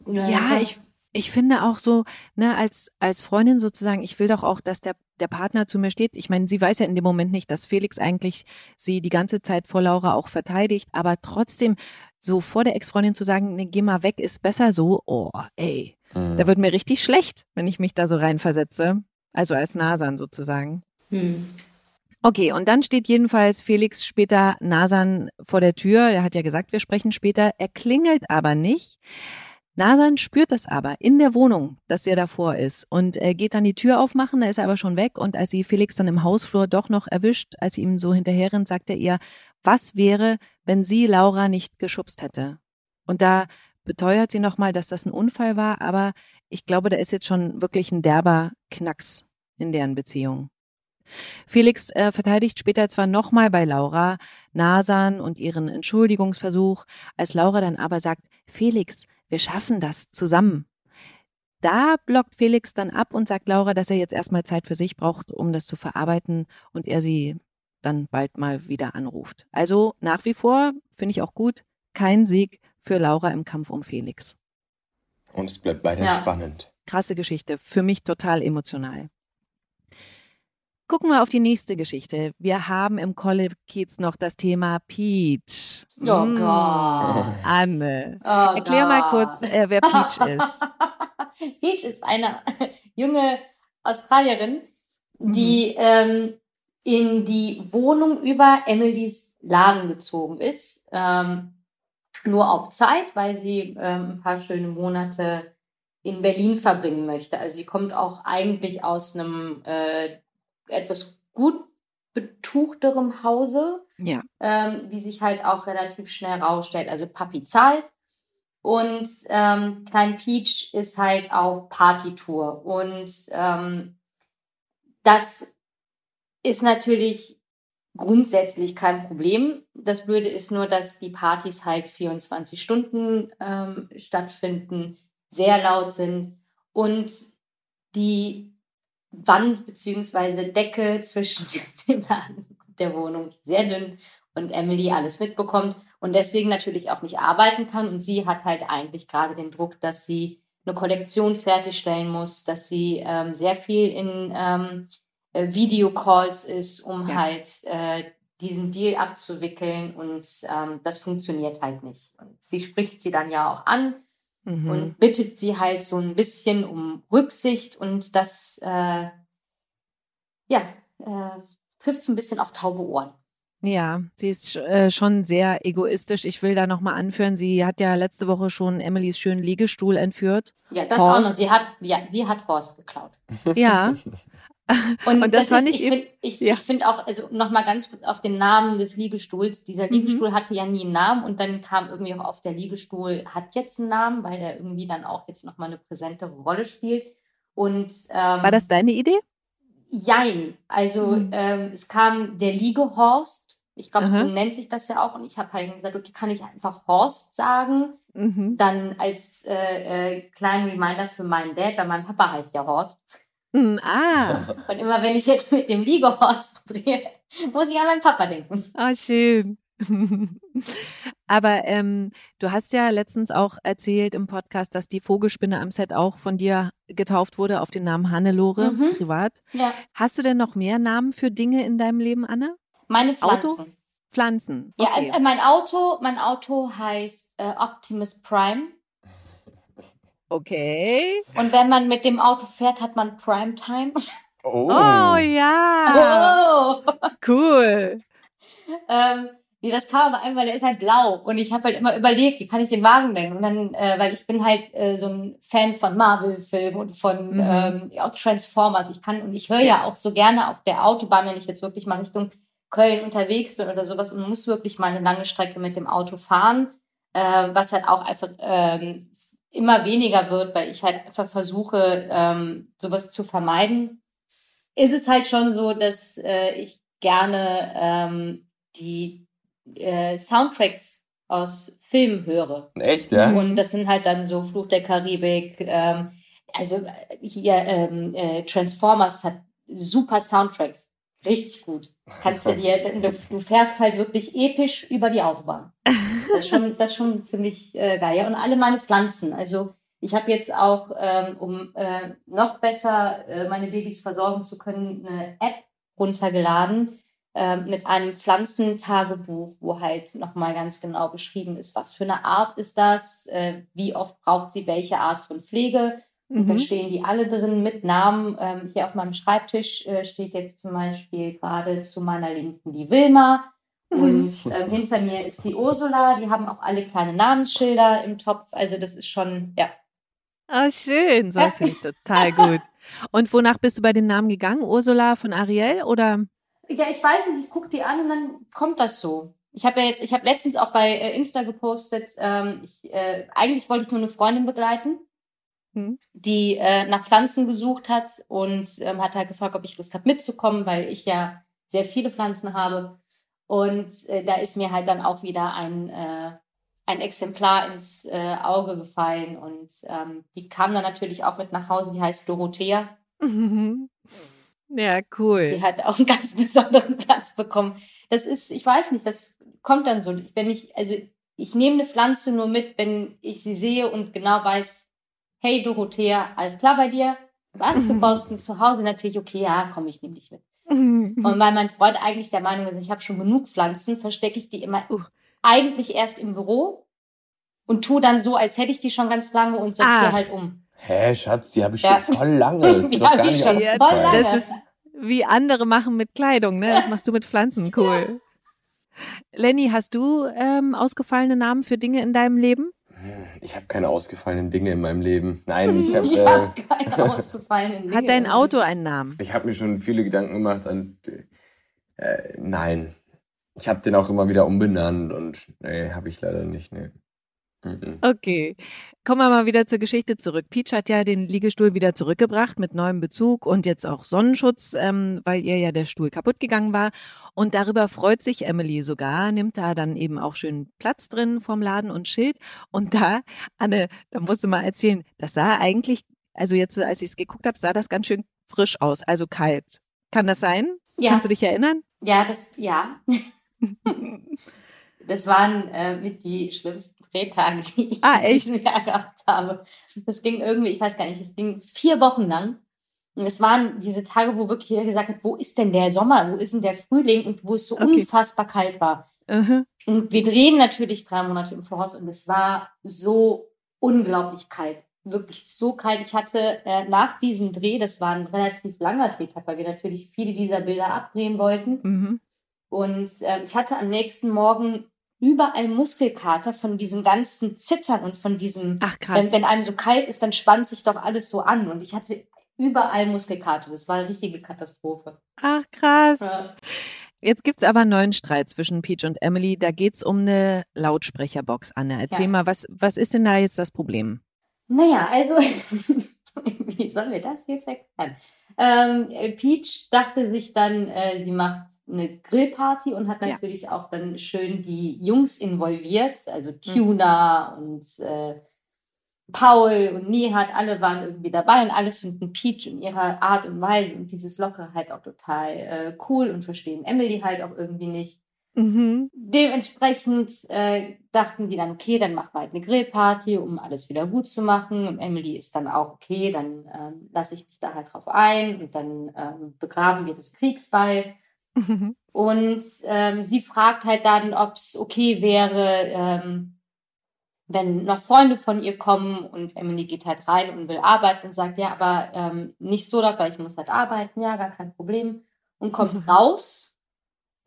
Ja, ich, ich finde auch so, ne, als, als Freundin sozusagen, ich will doch auch, dass der, der Partner zu mir steht. Ich meine, sie weiß ja in dem Moment nicht, dass Felix eigentlich sie die ganze Zeit vor Laura auch verteidigt, aber trotzdem so vor der Ex-Freundin zu sagen, nee, geh mal weg, ist besser so, oh, ey, Mhm. da wird mir richtig schlecht, wenn ich mich da so reinversetze. Also als Nasan sozusagen. Hm. Okay, und dann steht jedenfalls Felix später Nasan vor der Tür. Er hat ja gesagt, wir sprechen später. Er klingelt aber nicht. Nasan spürt das aber in der Wohnung, dass der davor ist und er geht dann die Tür aufmachen, da ist er aber schon weg und als sie Felix dann im Hausflur doch noch erwischt, als sie ihm so hinterherrennt, sagt er ihr, was wäre, wenn sie Laura nicht geschubst hätte? Und da beteuert sie nochmal, dass das ein Unfall war, aber ich glaube, da ist jetzt schon wirklich ein derber Knacks in deren Beziehung. Felix äh, verteidigt später zwar nochmal bei Laura Nasan und ihren Entschuldigungsversuch, als Laura dann aber sagt, Felix, wir schaffen das zusammen. Da blockt Felix dann ab und sagt Laura, dass er jetzt erstmal Zeit für sich braucht, um das zu verarbeiten und er sie dann bald mal wieder anruft. Also nach wie vor, finde ich auch gut, kein Sieg für Laura im Kampf um Felix. Und es bleibt weiter Ja. spannend. Krasse Geschichte, für mich total emotional. Gucken wir auf die nächste Geschichte. Wir haben im College noch das Thema Peach. Oh Mm, Gott. Anne. Oh Erklär mal Gott. kurz, äh, wer Peach ist. *laughs* Peach ist eine *laughs* junge Australierin, Mhm. die ähm, in die Wohnung über Emilys Laden gezogen ist. Ähm, nur auf Zeit, weil sie ähm, ein paar schöne Monate in Berlin verbringen möchte. Also sie kommt auch eigentlich aus einem äh, etwas gut betuchterem Hause Ja. ähm, wie sich halt auch relativ schnell rausstellt. Also Papi zahlt und ähm, Klein Peach ist halt auf Partytour und ähm, das ist natürlich grundsätzlich kein Problem. Das Blöde ist nur, dass die Partys halt 24 Stunden ähm, stattfinden, sehr laut sind und die Wand beziehungsweise Decke zwischen *laughs* dem Laden und der Wohnung sehr dünn und Emily alles mitbekommt und deswegen natürlich auch nicht arbeiten kann. Und sie hat halt eigentlich gerade den Druck, dass sie eine Kollektion fertigstellen muss, dass sie ähm, sehr viel in ähm, äh, Videocalls ist, um Ja. halt äh, diesen Deal abzuwickeln und ähm, das funktioniert halt nicht. Und sie spricht sie dann ja auch an Mhm. und bittet sie halt so ein bisschen um Rücksicht und das äh, ja äh, trifft so ein bisschen auf taube Ohren. Ja, sie ist äh, schon sehr egoistisch. Ich will da nochmal anführen, sie hat ja letzte Woche schon Emilys schönen Liegestuhl entführt. Ja, das Horst. auch noch. Sie hat ja, sie hat Horst geklaut. Ja. *laughs* *laughs* Und, Und das ist, ich ich eben- finde ich, ja. ich find auch, also nochmal ganz kurz auf den Namen des Liegestuhls. Dieser Mhm. Liegestuhl hatte ja nie einen Namen und dann kam irgendwie auch auf, der Liegestuhl hat jetzt einen Namen, weil der irgendwie dann auch jetzt nochmal eine präsentere Rolle spielt. Und ähm, War das deine Idee? Jein. Also Mhm. ähm, es kam der Liegehorst. Ich glaube, so nennt sich das ja auch. Und ich habe halt gesagt, okay, kann ich einfach Horst sagen? Mhm. Dann als äh, äh, kleinen Reminder für meinen Dad, weil mein Papa heißt ja Horst. Hm, Ah, *laughs* Und immer wenn ich jetzt mit dem Liegehorst *laughs* drehe, muss ich an meinen Papa denken. oh, schön. *laughs* Aber ähm, du hast ja letztens auch erzählt im Podcast, dass die Vogelspinne am Set auch von dir getauft wurde auf den Namen Hannelore, Mhm. privat. Ja. Hast du denn noch mehr Namen für Dinge in deinem Leben, Anne? Meine Auto? Pflanzen. Pflanzen. Ja, Okay. äh, mein Auto, mein Auto heißt äh, Optimus Prime. Okay. Und wenn man mit dem Auto fährt, hat man Primetime. Oh. Oh ja, Oh. cool. Ähm, Nee, das kam aber einfach, der ist halt blau. Und ich habe halt immer überlegt, wie kann ich den Wagen nennen? Und dann, äh, weil ich bin halt äh, so ein Fan von Marvel-Filmen und von Mhm. ähm, auch Transformers. Ich kann und ich höre ja auch so gerne auf der Autobahn, wenn ich jetzt wirklich mal Richtung Köln unterwegs bin oder sowas und muss wirklich mal eine lange Strecke mit dem Auto fahren, äh, was halt auch einfach ähm, immer weniger wird, weil ich halt einfach versuche, ähm, sowas zu vermeiden. Ist es halt schon so, dass äh, ich gerne ähm, die äh, Soundtracks aus Filmen höre. Echt, ja? Und das sind halt dann so Fluch der Karibik, ähm, also hier ähm, äh, Transformers hat super Soundtracks. Richtig gut. Kannst du *laughs* dir, du, du fährst halt wirklich episch über die Autobahn. Das ist schon, das ist schon ziemlich äh, geil. Ja, und alle meine Pflanzen. Also ich habe jetzt auch, ähm, um äh, noch besser äh, meine Babys versorgen zu können, eine App runtergeladen ähm, mit einem Pflanzentagebuch, wo halt nochmal ganz genau beschrieben ist, was für eine Art ist das, äh, wie oft braucht sie welche Art von Pflege. Und dann Mhm. stehen die alle drin mit Namen. Ähm, hier auf meinem Schreibtisch äh, steht jetzt zum Beispiel gerade zu meiner Linken die Wilma. Und *laughs* ähm, hinter mir ist die Ursula. Die haben auch alle kleine Namensschilder im Topf. Also das ist schon, ja. Oh, schön. So, das finde ich total gut. Und wonach bist du bei den Namen gegangen? Ursula von Ariel oder? Ja, ich weiß nicht, ich gucke die an und dann kommt das so. Ich habe ja jetzt, ich habe letztens auch bei äh, Insta gepostet, ähm, ich, äh, eigentlich wollte ich nur eine Freundin begleiten, Hm. die äh, nach Pflanzen gesucht hat und ähm, hat halt gefragt, ob ich Lust habe mitzukommen, weil ich ja sehr viele Pflanzen habe. Und äh, da ist mir halt dann auch wieder ein, äh, ein Exemplar ins äh, Auge gefallen und ähm, die kam dann natürlich auch mit nach Hause, die heißt Dorothea. *laughs* Ja, cool. Die hat auch einen ganz *laughs* besonderen Platz bekommen. Das ist, ich weiß nicht, das kommt dann so. Wenn ich, also ich nehme eine Pflanze nur mit, wenn ich sie sehe und genau weiß, hey Dorothea, alles klar bei dir? Was? Du *laughs* brauchst ein Zuhause? Natürlich, okay, ja, komm, ich nehme dich mit. Und *laughs* weil mein Freund eigentlich der Meinung ist, ich habe schon genug Pflanzen, verstecke ich die immer Uh. eigentlich erst im Büro und tu dann so, als hätte ich die schon ganz lange und sortiere Ah. halt um. Hä, Schatz, die habe ich Ja. schon voll lange. *laughs* Das ist Die doch hab gar ich schon voll lange. Das ist wie andere machen mit Kleidung, ne? Das machst du mit Pflanzen, cool. Lenny, hast du ähm, ausgefallene Namen für Dinge in deinem Leben? Ich habe keine ausgefallenen Dinge in meinem Leben. Nein, ich habe *laughs* Ich äh, habe keine *laughs* ausgefallenen Dinge. Hat dein Auto einen Namen? ich hab mir schon viele Gedanken gemacht an. Äh, nein. Ich habe den auch immer wieder umbenannt und nee, habe ich leider nicht. Nee. Mhm. Okay. Kommen wir mal wieder zur Geschichte zurück. Peach hat ja den Liegestuhl wieder zurückgebracht mit neuem Bezug und jetzt auch Sonnenschutz, ähm, weil ihr ja der Stuhl kaputt gegangen war. Und darüber freut sich Emily sogar, nimmt da dann eben auch schön Platz drin vom Laden und Schild. Und da, Anne, da musst du mal erzählen, das sah eigentlich, also jetzt, als ich es geguckt habe, sah das ganz schön frisch aus, also kalt. Kann das sein? Ja. Kannst du dich erinnern? Ja, das, ja. *laughs* *laughs* das waren äh, mit die schlimmsten Drehtage, die ich Ah, in diesem Jahr gehabt habe. Das ging irgendwie, ich weiß gar nicht, es ging vier Wochen lang. Und es waren diese Tage, wo wirklich jeder gesagt hat, wo ist denn der Sommer, wo ist denn der Frühling und wo es so Okay. unfassbar kalt war. Mhm. Und wir drehen natürlich drei Monate im Voraus und es war so unglaublich kalt. Wirklich so kalt. Ich hatte äh, nach diesem Dreh, das war ein relativ langer Drehtag, weil wir natürlich viele dieser Bilder abdrehen wollten. Mhm. Und ähm, ich hatte am nächsten Morgen überall Muskelkater von diesem ganzen Zittern und von diesem, Ach krass. wenn, wenn einem so kalt ist, dann spannt sich doch alles so an. Und ich hatte überall Muskelkater. Das war eine richtige Katastrophe. Ach krass. Ja. Jetzt gibt's aber einen neuen Streit zwischen Peach und Emily. Da geht's um eine Lautsprecherbox, Anne. Erzähl Ja. mal, was, was ist denn da jetzt das Problem? Naja, also, *laughs* *laughs* wie sollen wir das jetzt erklären? Ähm, äh, Peach dachte sich dann, äh, sie macht eine Grillparty und hat Ja. natürlich auch dann schön die Jungs involviert, also Tuna und äh, Paul und Nihat, alle waren irgendwie dabei und alle finden Peach in ihrer Art und Weise und dieses Lockere halt auch total äh, cool und verstehen Emily halt auch irgendwie nicht. Mhm. Dementsprechend äh, dachten die dann, okay, dann machen wir halt eine Grillparty, um alles wieder gut zu machen. Und Emily ist dann auch, okay, dann ähm, lasse ich mich da halt drauf ein und dann ähm, begraben wir das Kriegsbeil. Und ähm, sie fragt halt dann, ob es okay wäre, ähm, wenn noch Freunde von ihr kommen und Emily geht halt rein und will arbeiten und sagt, ja, aber ähm, nicht so weil ich muss halt arbeiten, ja, gar kein Problem. Und kommt *laughs* raus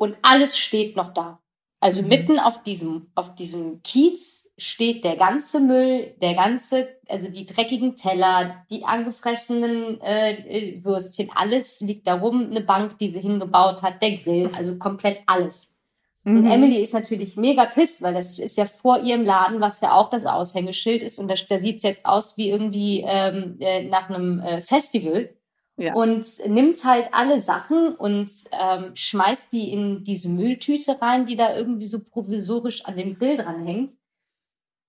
und alles steht noch da. Also mitten auf diesem, auf diesem Kiez steht der ganze Müll, der ganze, also die dreckigen Teller, die angefressenen äh, äh Würstchen, alles liegt da rum, eine Bank, die sie hingebaut hat, der Grill, also komplett alles. Mhm. Und Emily ist natürlich mega pisst, weil das ist ja vor ihrem Laden, was ja auch das Aushängeschild ist. Und da, da sieht's jetzt aus wie irgendwie ähm, äh, nach einem äh, Festival. Ja. Und nimmt halt alle Sachen und ähm, schmeißt die in diese Mülltüte rein, die da irgendwie so provisorisch an dem Grill dran hängt.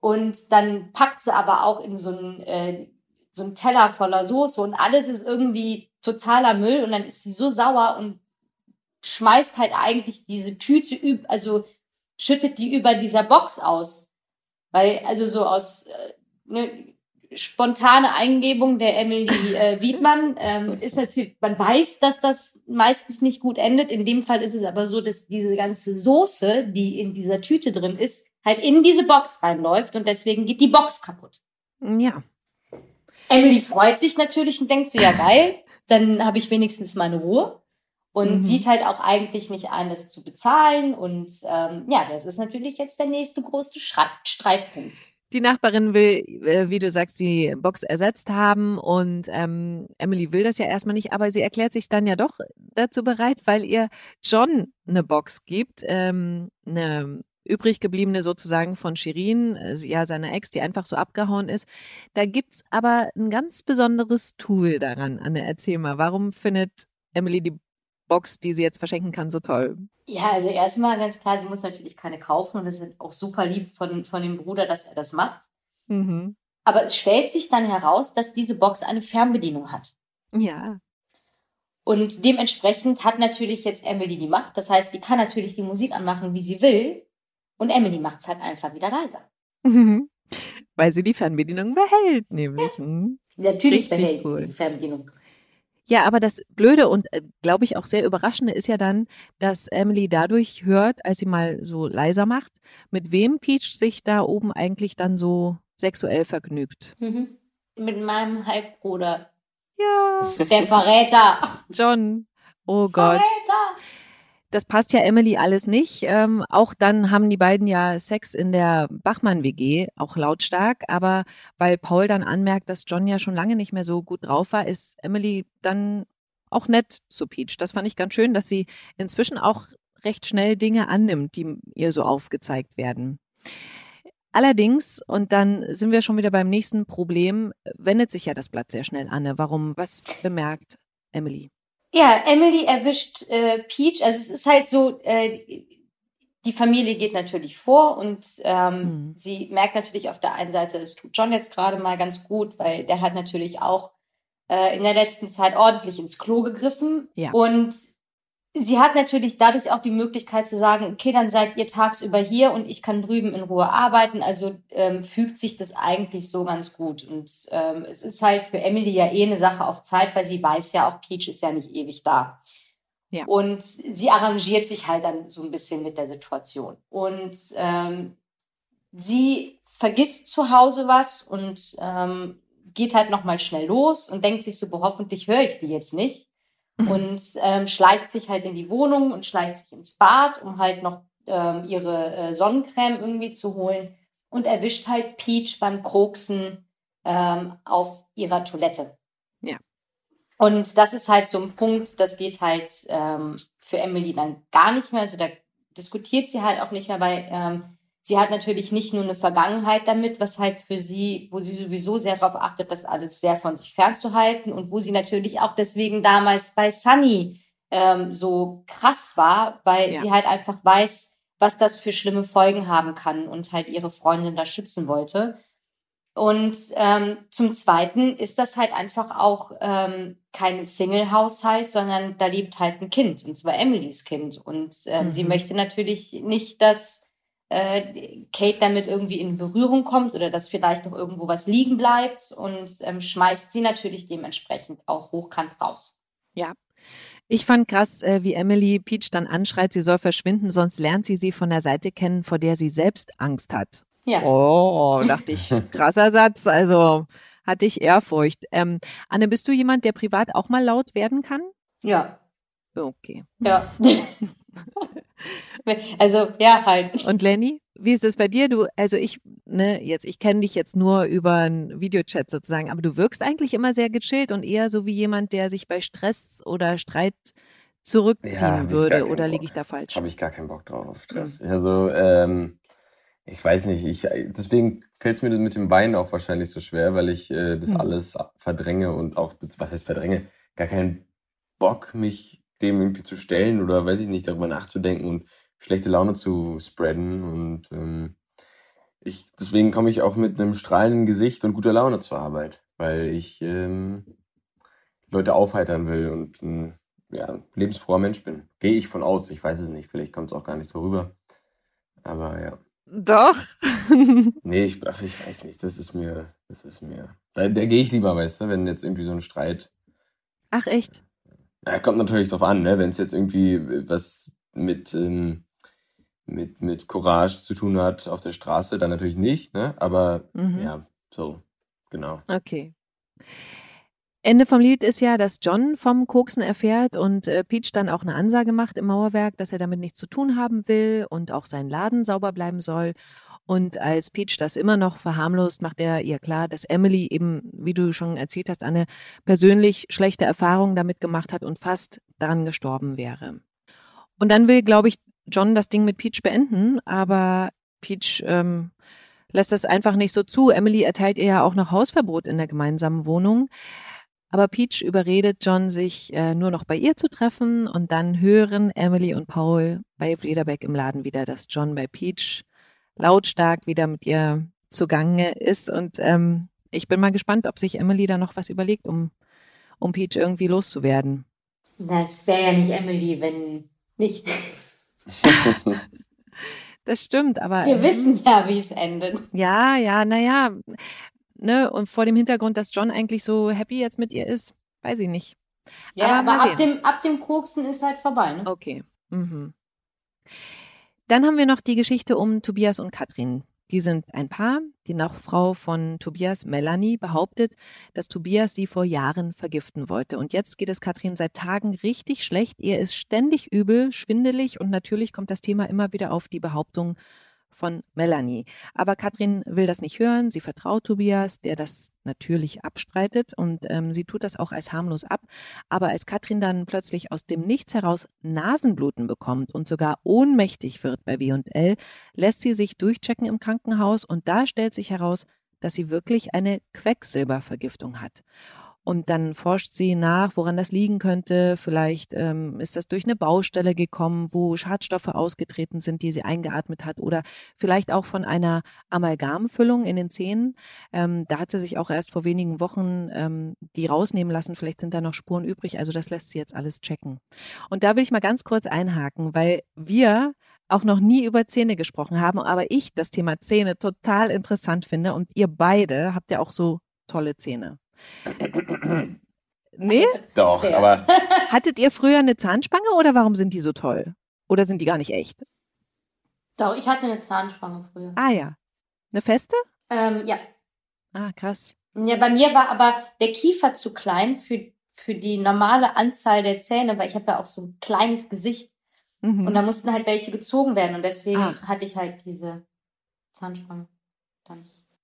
Und dann packt sie aber auch in so einen, äh, so einen Teller voller Soße und alles ist irgendwie totaler Müll und dann ist sie so sauer und schmeißt halt eigentlich diese Tüte, also schüttet die über dieser Box aus. Weil, also so aus, äh, ne, spontane Eingebung der Emily *laughs* äh, Wiedmann ähm, ist natürlich, man weiß, dass das meistens nicht gut endet. In dem Fall ist es aber so, dass diese ganze Soße, die in dieser Tüte drin ist, halt in diese Box reinläuft und deswegen geht die Box kaputt. Ja. Emily freut sich natürlich und denkt so, ja geil, dann habe ich wenigstens meine Ruhe und mhm. sieht halt auch eigentlich nicht ein, das zu bezahlen. Und ähm, ja, das ist natürlich jetzt der nächste große Streitpunkt. Die Nachbarin will, äh, wie du sagst, die Box ersetzt haben und ähm, Emily will das ja erstmal nicht, aber sie erklärt sich dann ja doch dazu bereit, weil ihr John eine Box gibt, ähm, eine übrig gebliebene sozusagen von Shirin, äh, ja, seiner Ex, die einfach so abgehauen ist. Da gibt's aber ein ganz besonderes Tool daran. Anne, erzähl mal, warum findet Emily die Box, die sie jetzt verschenken kann, so toll? Ja, also erstmal ganz klar, sie muss natürlich keine kaufen und das ist auch super lieb von, von dem Bruder, dass er das macht. Mhm. Aber es stellt sich dann heraus, dass diese Box eine Fernbedienung hat. Ja. Und dementsprechend hat natürlich jetzt Emily die Macht. Das heißt, die kann natürlich die Musik anmachen, wie sie will. Und Emily macht es halt einfach wieder leiser. Mhm. Weil sie die Fernbedienung behält, nämlich. Ja. Hm? Natürlich Richtig behält cool. die Fernbedienung. Ja, aber das Blöde und äh, glaube ich auch sehr Überraschende ist ja dann, dass Emily dadurch hört, als sie mal so leiser macht, mit wem Peach sich da oben eigentlich dann so sexuell vergnügt. Mhm. Mit meinem Halbbruder. Ja. Der Verräter. John. Oh Gott. Verräter. Das passt ja Emily alles nicht. Ähm, auch dann haben die beiden ja Sex in der Bachmann-WG, auch lautstark. Aber weil Paul dann anmerkt, dass John ja schon lange nicht mehr so gut drauf war, ist Emily dann auch nett zu Peach. Das fand ich ganz schön, dass sie inzwischen auch recht schnell Dinge annimmt, die ihr so aufgezeigt werden. Allerdings, und dann sind wir schon wieder beim nächsten Problem, wendet sich ja das Blatt sehr schnell an. Warum? Was bemerkt Emily? Ja, Emily erwischt äh, Peach. Also es ist halt so, äh, die Familie geht natürlich vor und ähm, mhm. sie merkt natürlich auf der einen Seite, es tut John jetzt gerade mal ganz gut, weil der hat natürlich auch äh, in der letzten Zeit ordentlich ins Klo gegriffen. Ja. Und sie hat natürlich dadurch auch die Möglichkeit zu sagen, okay, dann seid ihr tagsüber hier und ich kann drüben in Ruhe arbeiten. Also ähm, fügt sich das eigentlich so ganz gut. Und ähm, es ist halt für Emily ja eh eine Sache auf Zeit, weil sie weiß ja auch, Peach ist ja nicht ewig da. Ja. Und sie arrangiert sich halt dann so ein bisschen mit der Situation. Und ähm, sie vergisst zu Hause was und ähm, geht halt nochmal schnell los und denkt sich so, hoffentlich höre ich die jetzt nicht und ähm, schleicht sich halt in die Wohnung und schleicht sich ins Bad, um halt noch ähm, ihre äh, Sonnencreme irgendwie zu holen und erwischt halt Peach beim Kroksen ähm, auf ihrer Toilette. Ja. Und das ist halt so ein Punkt, das geht halt ähm, für Emily dann gar nicht mehr. Also da diskutiert sie halt auch nicht mehr, weil ähm, Sie hat natürlich nicht nur eine Vergangenheit damit, was halt für sie, wo sie sowieso sehr darauf achtet, das alles sehr von sich fernzuhalten und wo sie natürlich auch deswegen damals bei Sunny ähm, so krass war, weil ja. sie halt einfach weiß, was das für schlimme Folgen haben kann und halt ihre Freundin da schützen wollte. Und ähm, zum Zweiten ist das halt einfach auch ähm, kein Single-Haushalt, sondern da lebt halt ein Kind, und zwar Emilys Kind. Und ähm, mhm. sie möchte natürlich nicht, dass äh, Kate damit irgendwie in Berührung kommt oder dass vielleicht noch irgendwo was liegen bleibt und ähm, schmeißt sie natürlich dementsprechend auch hochkant raus. Ja. Ich fand krass, äh, wie Emily Peach dann anschreit, sie soll verschwinden, sonst lernt sie sie von der Seite kennen, vor der sie selbst Angst hat. Ja. Oh, dachte ich, *laughs* krasser Satz. Also hatte ich Ehrfurcht. Ähm, Anne, bist du jemand, der privat auch mal laut werden kann? Ja. Okay. Ja. *laughs* Also, ja, halt. Und Lenny, wie ist es bei dir? Du, also ich, ne, jetzt, ich kenne dich jetzt nur über einen Videochat sozusagen, aber du wirkst eigentlich immer sehr gechillt und eher so wie jemand, der sich bei Stress oder Streit zurückziehen Ja, würde. Oder liege ich da falsch? Habe ich gar keinen Bock drauf auf Stress. Also, ähm, ich weiß nicht, ich, deswegen fällt es mir mit dem Weinen auch wahrscheinlich so schwer, weil ich äh, das Hm. alles verdränge und auch, was heißt verdränge, gar keinen Bock, mich dem irgendwie zu stellen oder weiß ich nicht, darüber nachzudenken und schlechte Laune zu spreaden. Und ähm, ich, deswegen komme ich auch mit einem strahlenden Gesicht und guter Laune zur Arbeit, weil ich ähm, Leute aufheitern will und ein ja, lebensfroher Mensch bin. Gehe ich von aus, ich weiß es nicht, vielleicht kommt es auch gar nicht so rüber. Aber ja. Doch. *laughs* Nee, ich, ich weiß nicht, das ist mir, das ist mir. Da, da gehe ich lieber, weißt du, wenn jetzt irgendwie so ein Streit. Ach echt? Na, kommt natürlich drauf an, ne? Wenn es jetzt irgendwie was mit, ähm, mit, mit Courage zu tun hat auf der Straße, dann natürlich nicht, ne? Aber Mhm. ja, so, genau. Okay. Ende vom Lied ist ja, dass John vom Koksen erfährt und äh, Peach dann auch eine Ansage macht im Mauerwerk, dass er damit nichts zu tun haben will und auch sein Laden sauber bleiben soll. Und als Peach das immer noch verharmlost, macht er ihr klar, dass Emily eben, wie du schon erzählt hast, eine persönlich schlechte Erfahrung damit gemacht hat und fast daran gestorben wäre. Und dann will, glaube ich, John das Ding mit Peach beenden, aber Peach ähm, lässt das einfach nicht so zu. Emily erteilt ihr ja auch noch Hausverbot in der gemeinsamen Wohnung. Aber Peach überredet John, sich äh, nur noch bei ihr zu treffen und dann hören Emily und Paul bei Flederbeck im Laden wieder, dass John bei Peach lautstark wieder mit ihr zugange ist. Und ähm, ich bin mal gespannt, ob sich Emily da noch was überlegt, um, um Peach irgendwie loszuwerden. Das wäre ja nicht Emily, wenn nicht. *laughs* Das stimmt, aber. Wir wissen ja, wie es endet. Ja, ja, naja. Ne, und vor dem Hintergrund, dass John eigentlich so happy jetzt mit ihr ist, weiß ich nicht. Ja, Aber aber, ab, dem, ab dem Koksen ist halt vorbei, ne? Okay. Mhm. Dann haben wir noch die Geschichte um Tobias und Katrin. Die sind ein Paar. Die Nachfrau von Tobias, Melanie, behauptet, dass Tobias sie vor Jahren vergiften wollte. Und jetzt geht es Katrin seit Tagen richtig schlecht. Ihr ist ständig übel, schwindelig und natürlich kommt das Thema immer wieder auf die Behauptung von Melanie. Aber Katrin will das nicht hören. Sie vertraut Tobias, der das natürlich abstreitet und ähm, sie tut das auch als harmlos ab. Aber als Katrin dann plötzlich aus dem Nichts heraus Nasenbluten bekommt und sogar ohnmächtig wird bei W&L, lässt sie sich durchchecken im Krankenhaus und da stellt sich heraus, dass sie wirklich eine Quecksilbervergiftung hat. Und dann forscht sie nach, woran das liegen könnte. Vielleicht ähm, ist das durch eine Baustelle gekommen, wo Schadstoffe ausgetreten sind, die sie eingeatmet hat. Oder vielleicht auch von einer Amalgamfüllung in den Zähnen. Ähm, da hat sie sich auch erst vor wenigen Wochen ähm, die rausnehmen lassen. Vielleicht sind da noch Spuren übrig. Also das lässt sie jetzt alles checken. Und da will ich mal ganz kurz einhaken, weil wir auch noch nie über Zähne gesprochen haben, aber ich das Thema Zähne total interessant finde und ihr beide habt ja auch so tolle Zähne. Nee? Doch, Ja. aber *laughs* Hattet ihr früher eine Zahnspange oder warum sind die so toll? Oder sind die gar nicht echt? Doch, ich hatte eine Zahnspange früher. Ah ja. Eine feste? Ähm, ja. Ah, krass. ja. Bei mir war aber der Kiefer zu klein für, für die normale Anzahl der Zähne, weil ich habe ja auch so ein kleines Gesicht. Mhm. Und da mussten halt welche gezogen werden. Und deswegen Ach. hatte ich halt diese Zahnspange. Dann.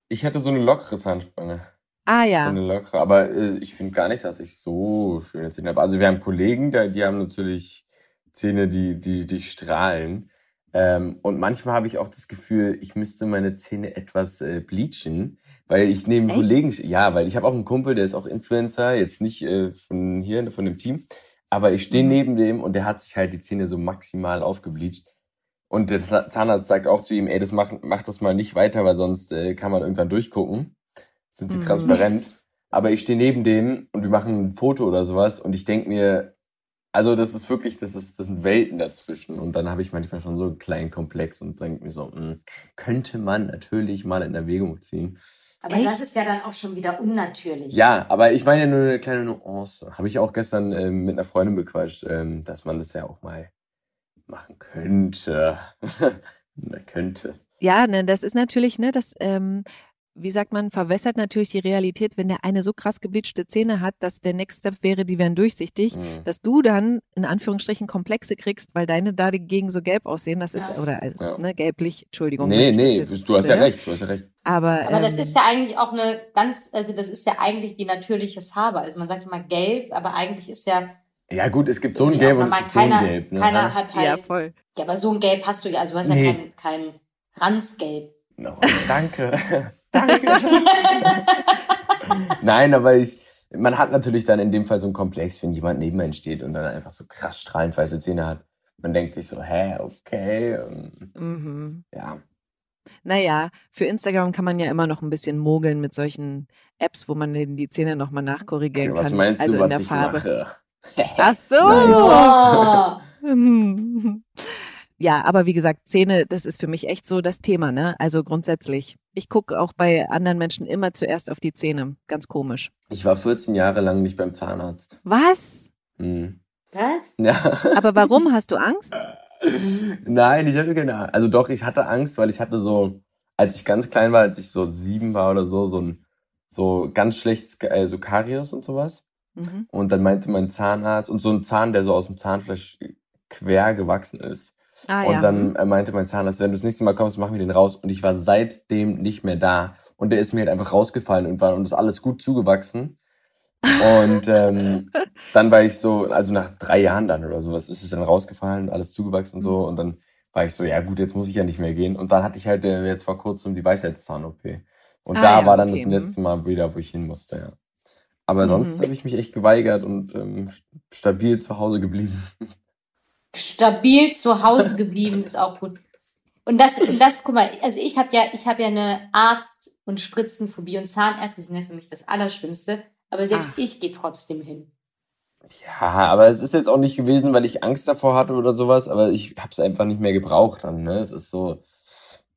ich hatte so eine lockere Zahnspange. Ah So ja. eine lockere. Aber äh, ich finde gar nicht, dass ich so schöne Zähne habe. Also wir haben Kollegen, die, die haben natürlich Zähne, die, die, die strahlen. Ähm, und manchmal habe ich auch das Gefühl, ich müsste meine Zähne etwas äh, bleachen, weil ich neben Echt? Kollegen, ja, weil ich habe auch einen Kumpel, der ist auch Influencer, jetzt nicht äh, von hier, von dem Team, aber ich stehe Mhm. neben dem und der hat sich halt die Zähne so maximal aufgebleacht. Und der Za- Zahnarzt sagt auch zu ihm, ey, das mach, mach das mal nicht weiter, weil sonst äh, kann man irgendwann durchgucken. Sind die Mhm. transparent. Aber ich stehe neben dem und wir machen ein Foto oder sowas und ich denk mir, also das ist wirklich, das ist, das sind Welten dazwischen. Und dann habe ich manchmal schon so einen kleinen Komplex und denke mir so, mh, könnte man natürlich mal in Erwägung ziehen. Aber Echt? das ist ja dann auch schon wieder unnatürlich. Ja, aber ich meine ja nur eine kleine Nuance. Habe ich auch gestern ähm, mit einer Freundin bequatscht, ähm, dass man das ja auch mal machen könnte. *laughs* Könnte. Ja, ne, das ist natürlich, ne, das, ähm, wie sagt man, verwässert natürlich die Realität, wenn der eine so krass gebleachte Zähne hat, dass der Next Step wäre, die wären durchsichtig, Mhm. dass du dann in Anführungsstrichen Komplexe kriegst, weil deine da dagegen so gelb aussehen. Das ist, Ja. oder also, Ja. ne, gelblich, Entschuldigung. Nee, nee, das jetzt- du hast ja ne? recht, du hast ja recht. Aber, Aber das ähm, ist ja eigentlich auch eine ganz, also das ist ja eigentlich die natürliche Farbe. Also man sagt immer gelb, aber eigentlich ist ja Ja gut, es gibt so ein Gelb und es gibt so ein keiner, Gelb. Ne? keiner hat halt, ja, ja, voll. aber so ein Gelb hast du ja, also du hast Nee. ja kein, kein Ranzgelb. No, *laughs* danke. *laughs* Nein, aber ich, man hat natürlich dann in dem Fall so einen Komplex, wenn jemand neben einem steht und dann einfach so krass strahlend weiße Zähne hat. Man denkt sich so, hä, okay, ähm, Mhm. ja. Naja, für Instagram kann man ja immer noch ein bisschen mogeln mit solchen Apps, wo man die Zähne nochmal nachkorrigieren Was kann. meinst also du, in was der ich Farbe. mache? *laughs* Ach so. *laughs* Ja, aber wie gesagt, Zähne, das ist für mich echt so das Thema, ne? Also grundsätzlich. Ich gucke auch bei anderen Menschen immer zuerst auf die Zähne. Ganz komisch. Ich war 14 Jahre lang nicht beim Zahnarzt. Was? Hm. Was? Ja. Aber warum hast du Angst? *laughs* Nein, ich hatte keine Angst. Also doch, ich hatte Angst, weil ich hatte so, als ich ganz klein war, als ich so sieben war oder so, so ein so ganz schlechtes, äh, so Karies und sowas. Mhm. Und dann meinte mein Zahnarzt, und so ein Zahn, der so aus dem Zahnfleisch quer gewachsen ist. Ah und ja. dann äh, meinte mein Zahnarzt, wenn du das nächste Mal kommst, machen wir den raus. Und ich war seitdem nicht mehr da. Und der ist mir halt einfach rausgefallen und war und ist alles gut zugewachsen. Und ähm, *laughs* dann war ich so, also nach drei Jahren dann oder sowas, ist es dann rausgefallen, alles zugewachsen und so. Und dann war ich so, ja gut, jetzt muss ich ja nicht mehr gehen. Und dann hatte ich halt äh, jetzt vor kurzem die Weisheitszahn-OP. Und Ah, da ja, war dann okay, das mhm. letzte Mal wieder, wo ich hin musste, ja. Aber Mhm. sonst habe ich mich echt geweigert und ähm, stabil zu Hause geblieben. *laughs* Stabil zu Hause geblieben ist auch gut. Und das, und das, guck mal, also ich habe ja, ich habe ja eine Arzt- und Spritzenphobie und Zahnärzte sind ja für mich das Allerschlimmste. Aber selbst Ach. ich gehe trotzdem hin. Ja, aber es ist jetzt auch nicht gewesen, weil ich Angst davor hatte oder sowas, aber ich habe es einfach nicht mehr gebraucht dann. Ne? Es ist so,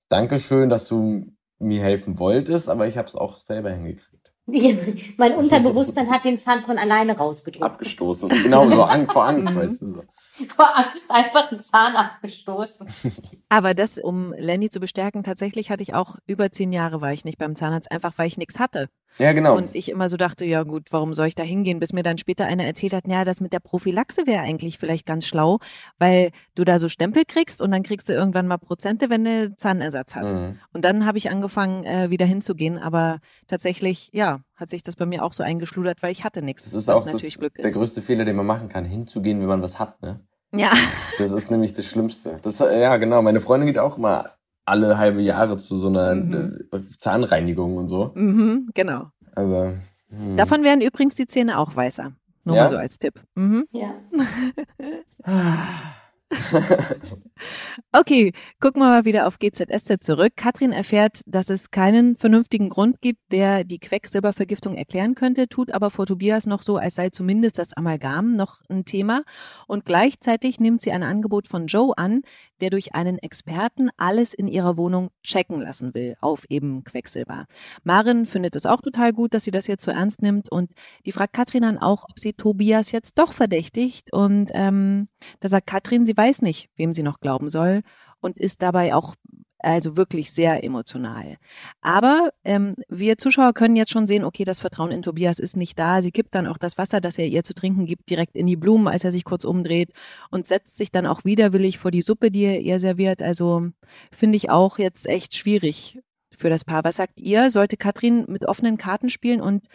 Dankeschön, dass du mir helfen wolltest, aber ich habe es auch selber hingekriegt. mein *laughs* Unterbewusstsein hat den Zahn von alleine rausgedrückt. Abgestoßen. Genau, so Angst vor Angst, *laughs* Mhm. weißt du. So. Vor Angst einfach einen Zahn abgestoßen. *laughs* Aber das, um Lenny zu bestärken, tatsächlich hatte ich auch über zehn Jahre war ich nicht beim Zahnarzt, einfach weil ich nichts hatte. Ja, genau. Und ich immer so dachte, ja gut, warum soll ich da hingehen? Bis mir dann später einer erzählt hat, ja, das mit der Prophylaxe wäre eigentlich vielleicht ganz schlau, weil du da so Stempel kriegst und dann kriegst du irgendwann mal Prozente, wenn du Zahnersatz hast. Mhm. Und dann habe ich angefangen, äh, wieder hinzugehen. Aber tatsächlich, ja, hat sich das bei mir auch so eingeschludert, weil ich hatte nichts. Das ist was auch das, der größte Fehler, den man machen kann, hinzugehen, wenn man was hat. Ne? Ja, Das ist nämlich das Schlimmste. Das, ja, genau. Meine Freundin geht auch immer alle halbe Jahre zu so einer Mhm. äh, Zahnreinigung und so. mhm, genau. Aber hm. Davon werden übrigens die Zähne auch weißer. Nur Ja? mal so als Tipp. Mhm. Ja. *laughs* *laughs* *laughs* Okay, gucken wir mal wieder auf GZSZ zurück. Katrin erfährt, dass es keinen vernünftigen Grund gibt, der die Quecksilbervergiftung erklären könnte, tut aber vor Tobias noch so, als sei zumindest das Amalgam noch ein Thema. Und gleichzeitig nimmt sie ein Angebot von Joe an, der durch einen Experten alles in ihrer Wohnung checken lassen will auf eben Quecksilber. Marin findet es auch total gut, dass sie das jetzt so ernst nimmt und die fragt Katrin dann auch, ob sie Tobias jetzt doch verdächtigt. Und ähm, da sagt Katrin, sie weiß nicht, wem sie noch glauben soll und ist dabei auch also wirklich sehr emotional. Aber ähm, wir Zuschauer können jetzt schon sehen, okay, das Vertrauen in Tobias ist nicht da. Sie kippt dann auch das Wasser, das er ihr zu trinken gibt, direkt in die Blumen, als er sich kurz umdreht und setzt sich dann auch widerwillig vor die Suppe, die er ihr serviert. Also finde ich auch jetzt echt schwierig für das Paar. Was sagt ihr? Sollte Katrin mit offenen Karten spielen und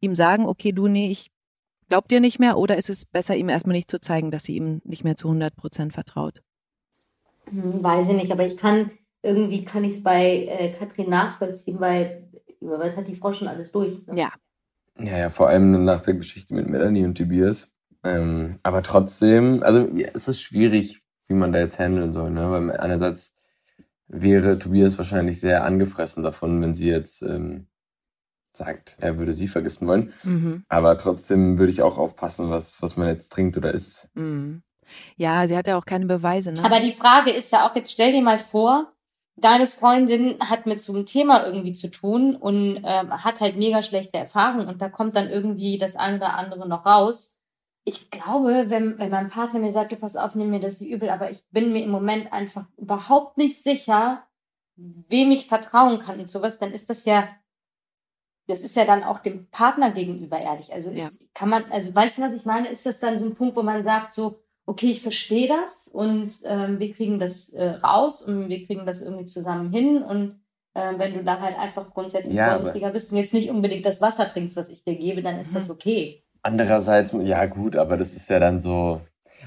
ihm sagen, okay, du, nee, ich glaub dir nicht mehr? Oder ist es besser, ihm erstmal nicht zu zeigen, dass sie ihm nicht mehr zu 100 Prozent vertraut? Hm, Weiß ich nicht, aber ich kann, irgendwie kann ich es bei äh, Katrin nachvollziehen, weil über was hat die Frau schon alles durch? Ne? Ja. Ja, ja, vor allem nach der Geschichte mit Melanie und Tobias. Ähm, aber trotzdem, also ja, es ist schwierig, wie man da jetzt handeln soll, ne? Weil einerseits wäre Tobias wahrscheinlich sehr angefressen davon, wenn sie jetzt ähm, sagt, er würde sie vergiften wollen. Mhm. Aber trotzdem würde ich auch aufpassen, was, was man jetzt trinkt oder isst. Mhm. Ja, sie hat ja auch keine Beweise, ne? Aber die Frage ist ja auch, jetzt stell dir mal vor, deine Freundin hat mit so einem Thema irgendwie zu tun und ähm, hat halt mega schlechte Erfahrungen und da kommt dann irgendwie das eine oder andere noch raus. Ich glaube, wenn, wenn mein Partner mir sagt, du pass auf, nimm mir das übel, aber ich bin mir im Moment einfach überhaupt nicht sicher, wem ich vertrauen kann und sowas, dann ist das ja das ist ja dann auch dem Partner gegenüber ehrlich. Also ist, Ja. kann man, also weißt du, was ich meine? Ist das dann so ein Punkt, wo man sagt so, okay, ich verstehe das und ähm, wir kriegen das äh, raus und wir kriegen das irgendwie zusammen hin und ähm, wenn du dann halt einfach grundsätzlich Ja, vorsichtiger bist und jetzt nicht unbedingt das Wasser trinkst, was ich dir gebe, dann ist Mhm. das okay. Andererseits, ja gut, aber das ist ja dann so.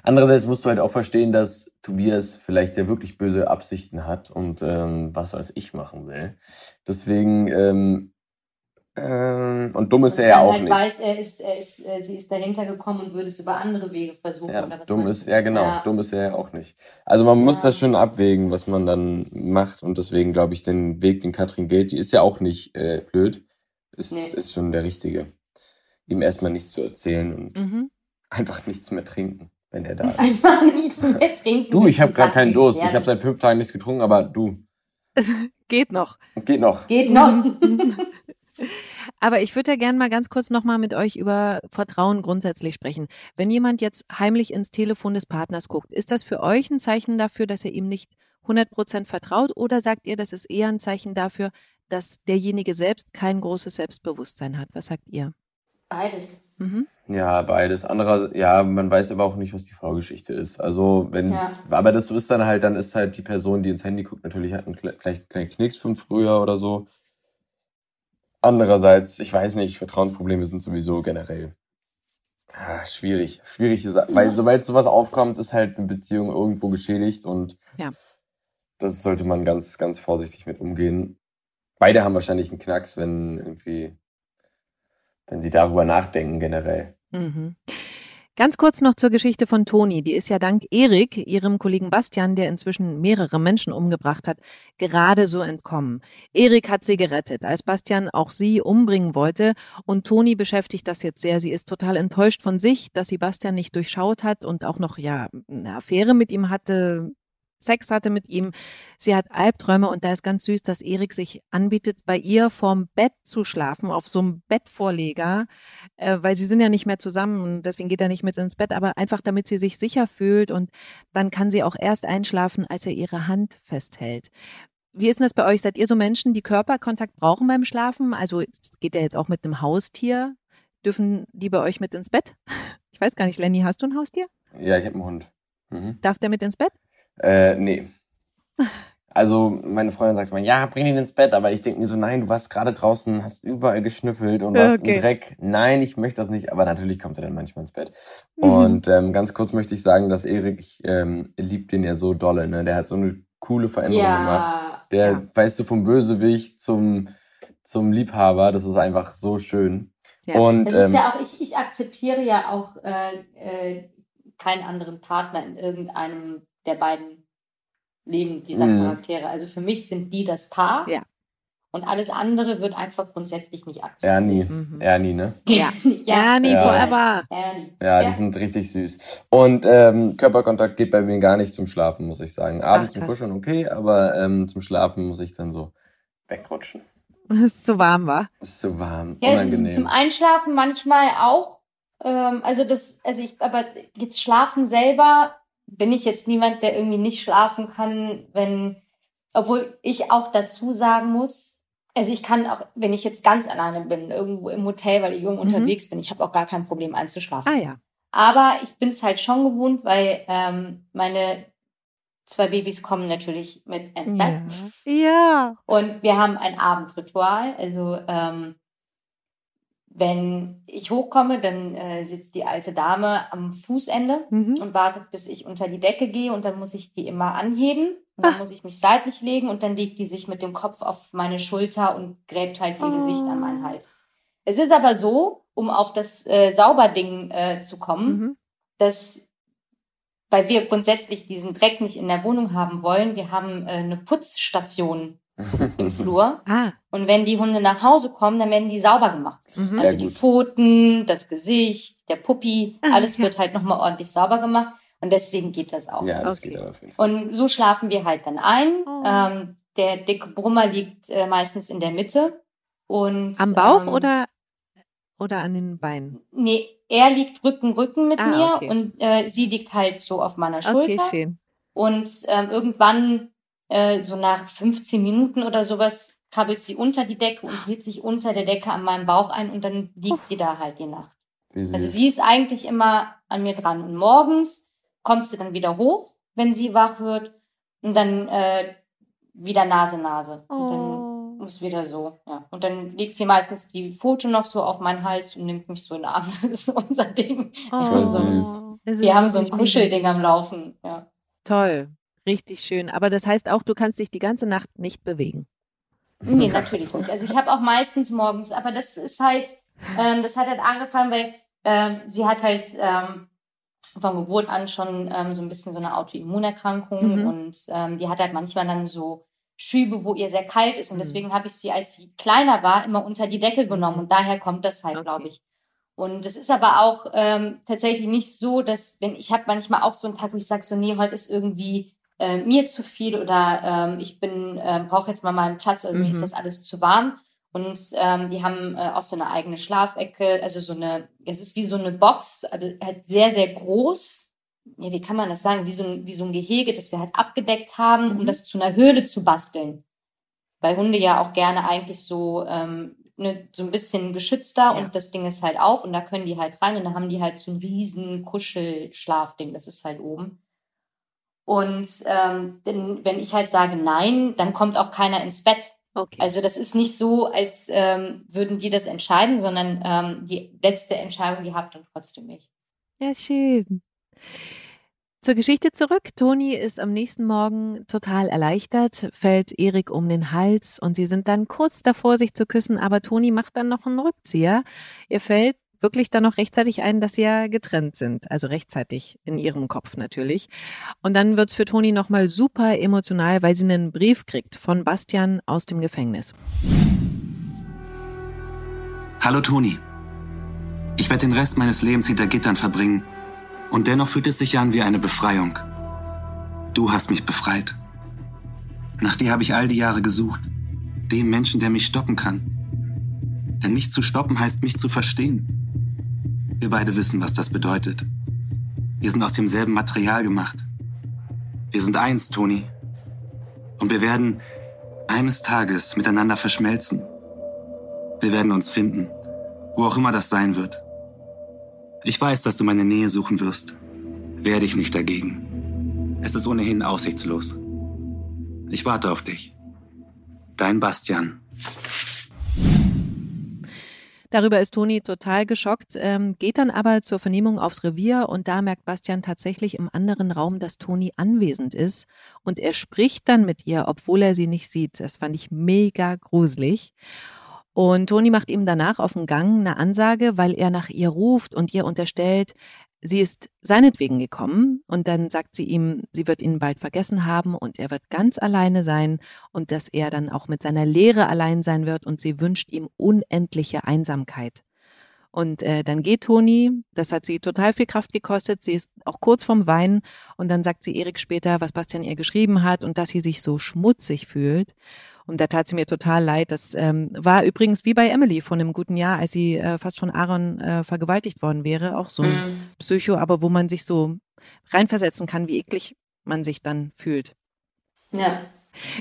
Andererseits musst du halt auch verstehen, dass Tobias vielleicht ja wirklich böse Absichten hat und ähm, was weiß ich machen will. Deswegen, ähm, und dumm ist und er ja auch halt nicht. weiß, er ist, er ist, äh, sie ist dahinter gekommen und würde es über andere Wege versuchen. Ja, oder was dumm ist, ja genau, Ja. dumm ist er ja auch nicht. Also man muss Ja. das schon abwägen, was man dann macht und deswegen glaube ich, den Weg, den Katrin geht, die ist ja auch nicht äh, blöd, ist, Nee. ist schon der richtige. Ihm erstmal nichts zu erzählen und Mhm. einfach nichts mehr trinken, wenn er da *laughs* ist. Einfach nichts mehr trinken. Du, ich habe gerade keinen Durst. Ich habe seit fünf Tagen nichts getrunken, aber du, *laughs* Geht noch. geht noch. Geht noch. *laughs* Aber ich würde ja gerne mal ganz kurz nochmal mit euch über Vertrauen grundsätzlich sprechen. Wenn jemand jetzt heimlich ins Telefon des Partners guckt, ist das für euch ein Zeichen dafür, dass er ihm nicht 100% vertraut oder sagt ihr, das ist eher ein Zeichen dafür, dass derjenige selbst kein großes Selbstbewusstsein hat? Was sagt ihr? Beides. Mhm. Ja, beides. Anderer, ja, man weiß aber auch nicht, was die Vorgeschichte ist. Also, wenn, Ja. aber das ist dann halt, dann ist halt die Person, die ins Handy guckt, natürlich hat einen vielleicht einen kleinen Knicks von früher oder so. Andererseits, ich weiß nicht, Vertrauensprobleme sind sowieso generell ah, schwierig. Schwierig, ist- weil sobald sowas aufkommt, ist halt eine Beziehung irgendwo geschädigt und Ja. das sollte man ganz, ganz vorsichtig mit umgehen. Beide haben wahrscheinlich einen Knacks, wenn irgendwie, wenn sie darüber nachdenken generell. Mhm. Ganz kurz noch zur Geschichte von Toni. Die ist ja dank Erik, ihrem Kollegen Bastian, der inzwischen mehrere Menschen umgebracht hat, gerade so entkommen. Erik hat sie gerettet, als Bastian auch sie umbringen wollte. Und Toni beschäftigt das jetzt sehr. Sie ist total enttäuscht von sich, dass sie Bastian nicht durchschaut hat und auch noch, ja, eine Affäre mit ihm hatte, Sex hatte mit ihm. Sie hat Albträume und da ist ganz süß, dass Erik sich anbietet, bei ihr vorm Bett zu schlafen, auf so einem Bettvorleger äh, weil sie sind ja nicht mehr zusammen und deswegen geht er nicht mit ins Bett, aber einfach damit sie sich sicher fühlt und dann kann sie auch erst einschlafen, als er ihre Hand festhält. Wie ist denn das bei euch? Seid ihr so Menschen, die Körperkontakt brauchen beim Schlafen? Also geht ja jetzt auch mit einem Haustier. Dürfen die bei euch mit ins Bett? *laughs* Ich weiß gar nicht, Lenny, hast du ein Haustier? Ja, ich habe einen Hund. Mhm. Darf der mit ins Bett? Äh, nee. Also, meine Freundin sagt mal, ja, bring ihn ins Bett, aber ich denke mir so, nein, du warst gerade draußen, hast überall geschnüffelt und warst Okay. im Dreck. Nein, ich möchte das nicht, aber natürlich kommt er dann manchmal ins Bett. Mhm. Und ähm, ganz kurz möchte ich sagen, dass Erik, ich ähm, liebt den ja so dolle, ne? Der hat so eine coole Veränderung gemacht. Ja. Der, Ja. weißt du, vom Bösewicht zum, zum Liebhaber, das ist einfach so schön. Ja. Und Das ist ähm, ja auch, ich, ich akzeptiere ja auch äh, äh, keinen anderen Partner in irgendeinem der beiden Leben dieser Mhm. Charaktere. Also für mich sind die das Paar. Ja. Und alles andere wird einfach grundsätzlich nicht akzeptiert. Ernie, Mhm. Ernie, ne? *laughs* Ja. ja. Ernie Ja. forever. Ernie. Ja, die sind richtig süß. Und ähm, Körperkontakt geht bei mir gar nicht zum Schlafen, muss ich sagen. Abends Ach, zum. Kuscheln okay, aber ähm, zum Schlafen muss ich dann so wegrutschen. Es *laughs* ist so warm, war. Es ist so warm, Ja, es unangenehm. ist zum Einschlafen manchmal auch. Ähm, also das, also ich, aber jetzt schlafen selber bin ich jetzt niemand, der irgendwie nicht schlafen kann, wenn, obwohl ich auch dazu sagen muss, also ich kann auch, wenn ich jetzt ganz alleine bin, irgendwo im Hotel, weil ich irgendwo Mhm. unterwegs bin, ich habe auch gar kein Problem einzuschlafen. Ah ja. Aber ich bin es halt schon gewohnt, weil ähm, meine zwei Babys kommen natürlich mit ins Bett. Ja. ja. Und wir haben ein Abendritual. Also ähm, wenn ich hochkomme, dann äh, sitzt die alte Dame am Fußende Mhm. und wartet, bis ich unter die Decke gehe und dann muss ich die immer anheben und dann Ah. muss ich mich seitlich legen und dann legt die sich mit dem Kopf auf meine Schulter und gräbt halt ihr Oh. Gesicht an meinen Hals. Es ist aber so, um auf das äh, Sauberding äh, zu kommen, Mhm. dass weil wir grundsätzlich diesen Dreck nicht in der Wohnung haben wollen, wir haben äh, eine Putzstation *laughs* im Flur. Ah. Und wenn die Hunde nach Hause kommen, dann werden die sauber gemacht. Mhm. Also Ja, die. Pfoten, das Gesicht, der Puppi, Ah, alles ja. wird halt nochmal ordentlich sauber gemacht. Und deswegen geht das auch. ja, das Okay. geht auf jeden Fall. Und so schlafen wir halt dann ein. Oh. Ähm, der dicke Brummer liegt äh, meistens in der Mitte. Und, Am Bauch ähm, oder, oder an den Beinen? Nee, er liegt Rücken, Rücken mit Ah, mir okay. und äh, sie liegt halt so auf meiner Okay, Schulter. schön. Und ähm, irgendwann, äh, so nach 15 Minuten oder sowas, krabbelt sie unter die Decke und hielt sich unter der Decke an meinem Bauch ein und dann liegt sie da halt die Nacht. Also sie ist eigentlich immer an mir dran. Und morgens kommt sie dann wieder hoch, wenn sie wach wird. Und dann äh, wieder Nase, Nase. Und Oh. dann ist wieder so. Ja. Und dann legt sie meistens die Foto noch so auf meinen Hals und nimmt mich so in den Arm. *laughs* Das ist unser Ding. Oh. Es ist Wir haben so ein Kuschelding am Laufen. Ja. Toll. Richtig schön. Aber das heißt auch, du kannst dich die ganze Nacht nicht bewegen. Nee, natürlich nicht. Also ich habe auch meistens morgens, aber das ist halt, ähm, das hat halt angefangen, weil ähm, sie hat halt ähm, von Geburt an schon ähm, so ein bisschen so eine Autoimmunerkrankung Mhm. und ähm, die hat halt manchmal dann so Schübe, wo ihr sehr kalt ist und Mhm. deswegen habe ich sie, als sie kleiner war, immer unter die Decke genommen und daher kommt das halt, Okay. glaube ich. Und es ist aber auch ähm, tatsächlich nicht so, dass wenn ich habe manchmal auch so einen Tag, wo ich sage, so nee, heute ist irgendwie äh, mir zu viel oder ähm, ich bin äh, brauche jetzt mal meinen Platz, irgendwie Mhm. ist das alles zu warm. Und ähm, die haben äh, auch so eine eigene Schlafecke, also so eine, es ist wie so eine Box, also halt sehr, sehr groß. Ja, wie kann man das sagen? Wie so ein, wie so ein Gehege, das wir halt abgedeckt haben, Mhm. um das zu einer Höhle zu basteln. Weil Hunde ja auch gerne eigentlich so, ähm, ne, so ein bisschen geschützter Ja. und das Ding ist halt auf und da können die halt rein und da haben die halt so ein riesen Kuschelschlafding, das ist halt oben. Und ähm, denn, wenn ich halt sage nein, dann kommt auch keiner ins Bett. Okay. Also das ist nicht so, als ähm, würden die das entscheiden, sondern ähm, die letzte Entscheidung, die habt dann trotzdem ich. Ja, schön. Zur Geschichte zurück. Toni ist am nächsten Morgen total erleichtert, fällt Erik um den Hals und sie sind dann kurz davor, sich zu küssen, aber Toni macht dann noch einen Rückzieher. Ihr fällt wirklich dann noch rechtzeitig ein, dass sie ja getrennt sind. Also rechtzeitig in ihrem Kopf natürlich. Und dann wird's für Toni nochmal super emotional, weil sie einen Brief kriegt von Bastian aus dem Gefängnis. Hallo Toni. Ich werde den Rest meines Lebens hinter Gittern verbringen. Und dennoch fühlt es sich an wie eine Befreiung. Du hast mich befreit. Nach dir habe ich all die Jahre gesucht. Dem Menschen, der mich stoppen kann. Denn mich zu stoppen heißt mich zu verstehen. Wir beide wissen, was das bedeutet. Wir sind aus demselben Material gemacht. Wir sind eins, Toni. Und wir werden eines Tages miteinander verschmelzen. Wir werden uns finden, wo auch immer das sein wird. Ich weiß, dass du meine Nähe suchen wirst. Wehr dich nicht dagegen. Es ist ohnehin aussichtslos. Ich warte auf dich. Dein Bastian. Darüber ist Toni total geschockt, ähm, geht dann aber zur Vernehmung aufs Revier und da merkt Bastian tatsächlich im anderen Raum, dass Toni anwesend ist und er spricht dann mit ihr, obwohl er sie nicht sieht. Das fand ich mega gruselig. Und Toni macht ihm danach auf dem Gang eine Ansage, weil er nach ihr ruft und ihr unterstellt, sie ist seinetwegen gekommen und dann sagt sie ihm, sie wird ihn bald vergessen haben und er wird ganz alleine sein und dass er dann auch mit seiner Lehre allein sein wird und sie wünscht ihm unendliche Einsamkeit. Und äh, dann geht Toni, das hat sie total viel Kraft gekostet, sie ist auch kurz vorm Weinen und dann sagt sie Erik später, was Bastian ihr geschrieben hat und dass sie sich so schmutzig fühlt. Und da tat sie mir total leid. Das ähm, war übrigens wie bei Emily von einem guten Jahr, als sie äh, fast von Aaron äh, vergewaltigt worden wäre. Auch so ein Mhm. Psycho, aber wo man sich so reinversetzen kann, wie eklig man sich dann fühlt. Ja.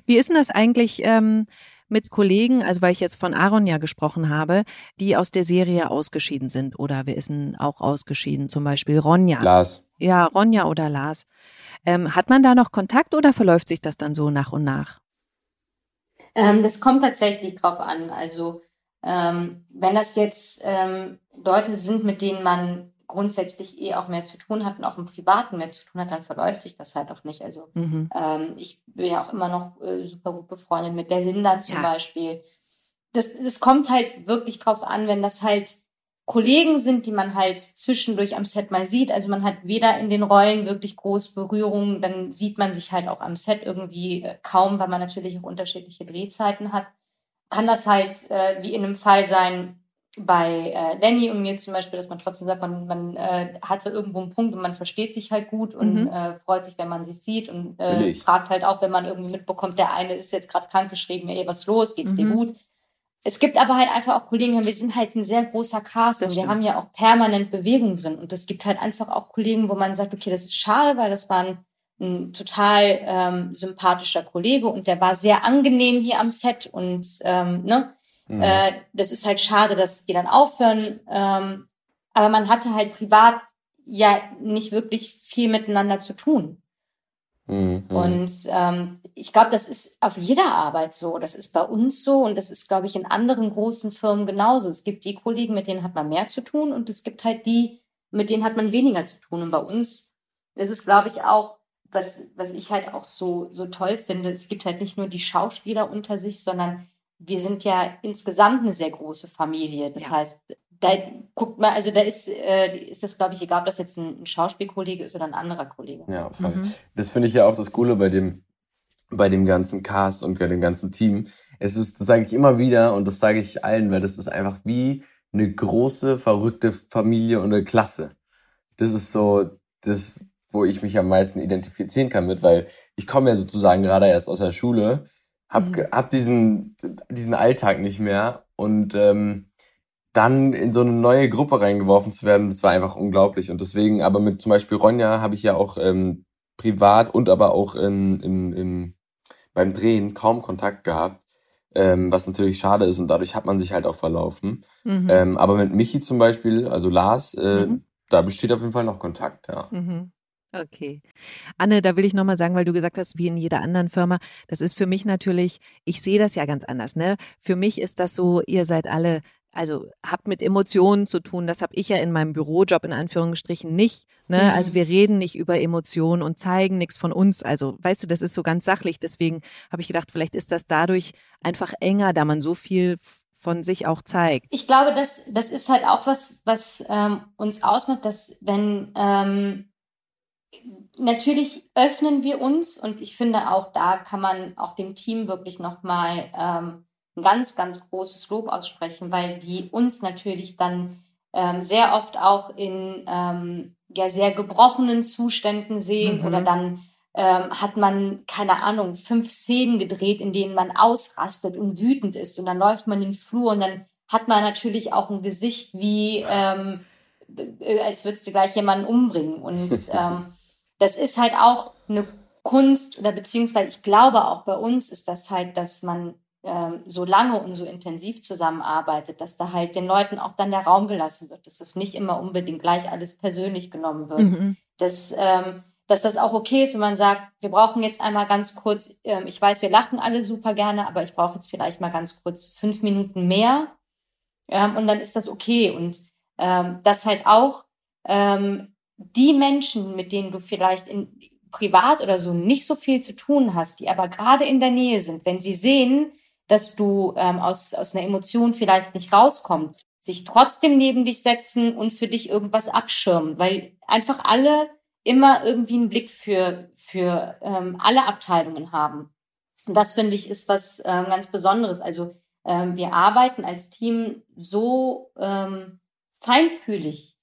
Wie ist denn das eigentlich ähm, mit Kollegen, also weil ich jetzt von Aaron ja gesprochen habe, die aus der Serie ausgeschieden sind oder wer ist denn auch ausgeschieden? Zum Beispiel Ronja. Lars. Ja, Ronja oder Lars. Ähm, hat man da noch Kontakt oder verläuft sich das dann so nach und nach? Ähm, das kommt tatsächlich drauf an. Also ähm, wenn das jetzt ähm, Leute sind, mit denen man grundsätzlich eh auch mehr zu tun hat und auch im Privaten mehr zu tun hat, dann verläuft sich das halt auch nicht. Also Mhm. ähm, ich bin ja auch immer noch äh, super gut befreundet mit der Linda zum Ja. Beispiel. Das, das kommt halt wirklich drauf an, wenn das halt Kollegen sind, die man halt zwischendurch am Set mal sieht. Also man hat weder in den Rollen wirklich groß Berührung, dann sieht man sich halt auch am Set irgendwie äh, kaum, weil man natürlich auch unterschiedliche Drehzeiten hat. Kann das halt äh, wie in einem Fall sein bei äh, Lenny und mir zum Beispiel, dass man trotzdem sagt, man, man äh, hatte irgendwo einen Punkt und man versteht sich halt gut und Mhm. äh, freut sich, wenn man sich sieht und äh, Natürlich. fragt halt auch, wenn man irgendwie mitbekommt, der eine ist jetzt gerade krankgeschrieben, ey, was ist los, geht's dir Mhm. gut? Es gibt aber halt einfach auch Kollegen, wir sind halt ein sehr großer Cast und wir haben ja auch permanent Bewegung drin. Und es gibt halt einfach auch Kollegen, wo man sagt, okay, das ist schade, weil das waren ein total ähm, sympathischer Kollege und der war sehr angenehm hier am Set und ähm, ne, mhm. äh, das ist halt schade, dass die dann aufhören. Ähm, aber man hatte halt privat ja nicht wirklich viel miteinander zu tun. Mhm. Und ähm, ich glaube, das ist auf jeder Arbeit so. Das ist bei uns so und das ist, glaube ich, in anderen großen Firmen genauso. Es gibt die Kollegen, mit denen hat man mehr zu tun und es gibt halt die, mit denen hat man weniger zu tun. Und bei uns ist es, glaube ich, auch, was, was ich halt auch so, so toll finde, es gibt halt nicht nur die Schauspieler unter sich, sondern wir sind ja insgesamt eine sehr große Familie. Das ja. heißt, da guckt man, also da ist, äh, ist das, glaube ich, egal, ob das jetzt ein, ein, Schauspielkollege ist oder ein anderer Kollege. Ja, voll. Mhm. Das finde ich ja auch das Coole bei dem, bei dem ganzen Cast und bei dem ganzen Team. Es ist, das sage ich immer wieder und das sage ich allen, weil das ist einfach wie eine große, verrückte Familie und eine Klasse. Das ist so, das, wo ich mich am meisten identifizieren kann mit, weil ich komme ja sozusagen gerade erst aus der Schule, hab, mhm. hab diesen, diesen Alltag nicht mehr und ähm, dann in so eine neue Gruppe reingeworfen zu werden, das war einfach unglaublich. Und deswegen, aber mit zum Beispiel Ronja habe ich ja auch ähm, privat und aber auch in, in, in, beim Drehen kaum Kontakt gehabt, ähm, was natürlich schade ist und dadurch hat man sich halt auch verlaufen. Mhm. Ähm, aber mit Michi zum Beispiel, also Lars, äh, mhm. da besteht auf jeden Fall noch Kontakt, ja. Mhm. Okay. Anne, da will ich nochmal sagen, weil du gesagt hast, wie in jeder anderen Firma, das ist für mich natürlich, ich sehe das ja ganz anders, ne? Für mich ist das so, ihr seid alle also habt mit Emotionen zu tun. Das habe ich ja in meinem Bürojob in Anführungsstrichen nicht. Ne? Mhm. Also wir reden nicht über Emotionen und zeigen nichts von uns. Also weißt du, das ist so ganz sachlich. Deswegen habe ich gedacht, vielleicht ist das dadurch einfach enger, da man so viel von sich auch zeigt. Ich glaube, das, das ist halt auch was, was ähm, uns ausmacht, dass wenn ähm, natürlich öffnen wir uns und ich finde auch da kann man auch dem Team wirklich nochmal ähm, ein ganz, ganz großes Lob aussprechen, weil die uns natürlich dann ähm, sehr oft auch in ähm, ja sehr gebrochenen Zuständen sehen mhm. oder dann ähm, hat man, keine Ahnung, fünf Szenen gedreht, in denen man ausrastet und wütend ist und dann läuft man den Flur und dann hat man natürlich auch ein Gesicht wie, ähm, äh, als würdest du gleich jemanden umbringen und *laughs* ähm, das ist halt auch eine Kunst oder beziehungsweise ich glaube auch bei uns ist das halt, dass man ähm, so lange und so intensiv zusammenarbeitet, dass da halt den Leuten auch dann der Raum gelassen wird, dass es nicht immer unbedingt gleich alles persönlich genommen wird. Mhm. Dass, ähm, dass das auch okay ist, wenn man sagt, wir brauchen jetzt einmal ganz kurz, ähm, ich weiß, wir lachen alle super gerne, aber ich brauche jetzt vielleicht mal ganz kurz fünf Minuten mehr. Ähm, und dann ist das okay. Und ähm, dass halt auch ähm, die Menschen, mit denen du vielleicht in, privat oder so nicht so viel zu tun hast, die aber gerade in der Nähe sind, wenn sie sehen, dass du ähm, aus, aus einer Emotion vielleicht nicht rauskommst, sich trotzdem neben dich setzen und für dich irgendwas abschirmen, weil einfach alle immer irgendwie einen Blick für, für ähm, alle Abteilungen haben. Und das finde ich ist was ähm, ganz Besonderes. Also ähm, wir arbeiten als Team so ähm, feinfühlig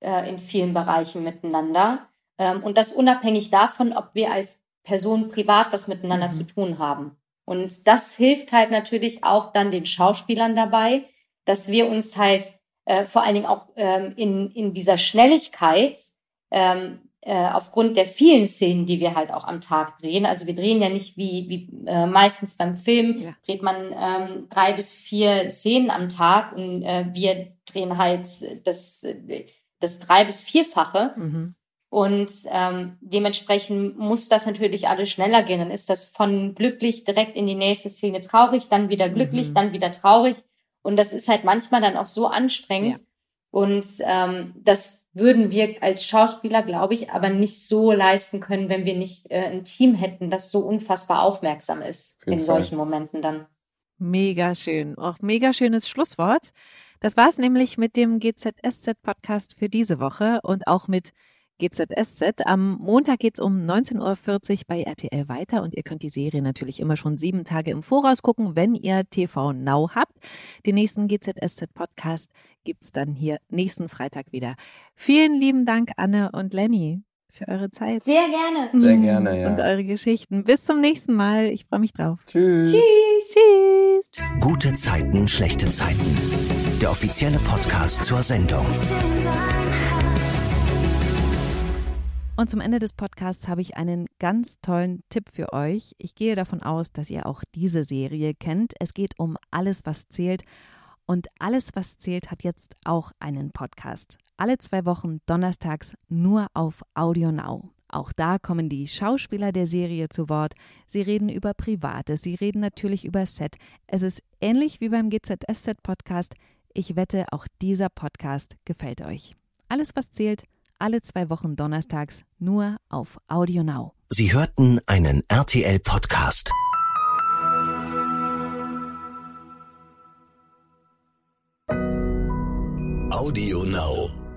äh, in vielen Bereichen miteinander ähm, und das unabhängig davon, ob wir als Person privat was miteinander mhm. zu tun haben. Und das hilft halt natürlich auch dann den Schauspielern dabei, dass wir uns halt äh, vor allen Dingen auch ähm, in, in dieser Schnelligkeit ähm, äh, aufgrund der vielen Szenen, die wir halt auch am Tag drehen. Also wir drehen ja nicht wie, wie äh, meistens beim Film, ja. dreht man ähm, drei bis vier Szenen am Tag und äh, wir drehen halt das, das drei bis vierfache. Mhm. Und ähm, dementsprechend muss das natürlich alles schneller gehen. Dann ist das von glücklich direkt in die nächste Szene traurig, dann wieder glücklich, mhm. dann wieder traurig. Und das ist halt manchmal dann auch so anstrengend. Ja. Und ähm, das würden wir als Schauspieler, glaube ich, aber nicht so leisten können, wenn wir nicht äh, ein Team hätten, das so unfassbar aufmerksam ist in solchen Momenten dann. Mega schön. Auch mega schönes Schlusswort. Das war es nämlich mit dem GZSZ-Podcast für diese Woche und auch mit GZSZ. Am Montag geht's um 19.40 Uhr bei RTL weiter und ihr könnt die Serie natürlich immer schon sieben Tage im Voraus gucken, wenn ihr TV Now habt. Den nächsten GZSZ-Podcast gibt's dann hier nächsten Freitag wieder. Vielen lieben Dank, Anne und Lenny, für eure Zeit. Sehr gerne. Sehr gerne, ja. Und eure Geschichten. Bis zum nächsten Mal. Ich freue mich drauf. Tschüss. Tschüss. Tschüss. Gute Zeiten, schlechte Zeiten. Der offizielle Podcast zur Sendung. Und zum Ende des Podcasts habe ich einen ganz tollen Tipp für euch. Ich gehe davon aus, dass ihr auch diese Serie kennt. Es geht um alles, was zählt. Und alles, was zählt, hat jetzt auch einen Podcast. Alle zwei Wochen donnerstags nur auf Audio Now. Auch da kommen die Schauspieler der Serie zu Wort. Sie reden über Privates, sie reden natürlich über Set. Es ist ähnlich wie beim GZSZ Podcast. Ich wette, auch dieser Podcast gefällt euch. Alles, was zählt, alle zwei Wochen donnerstags nur auf Audio Now. Sie hörten einen RTL Podcast. Audio Now.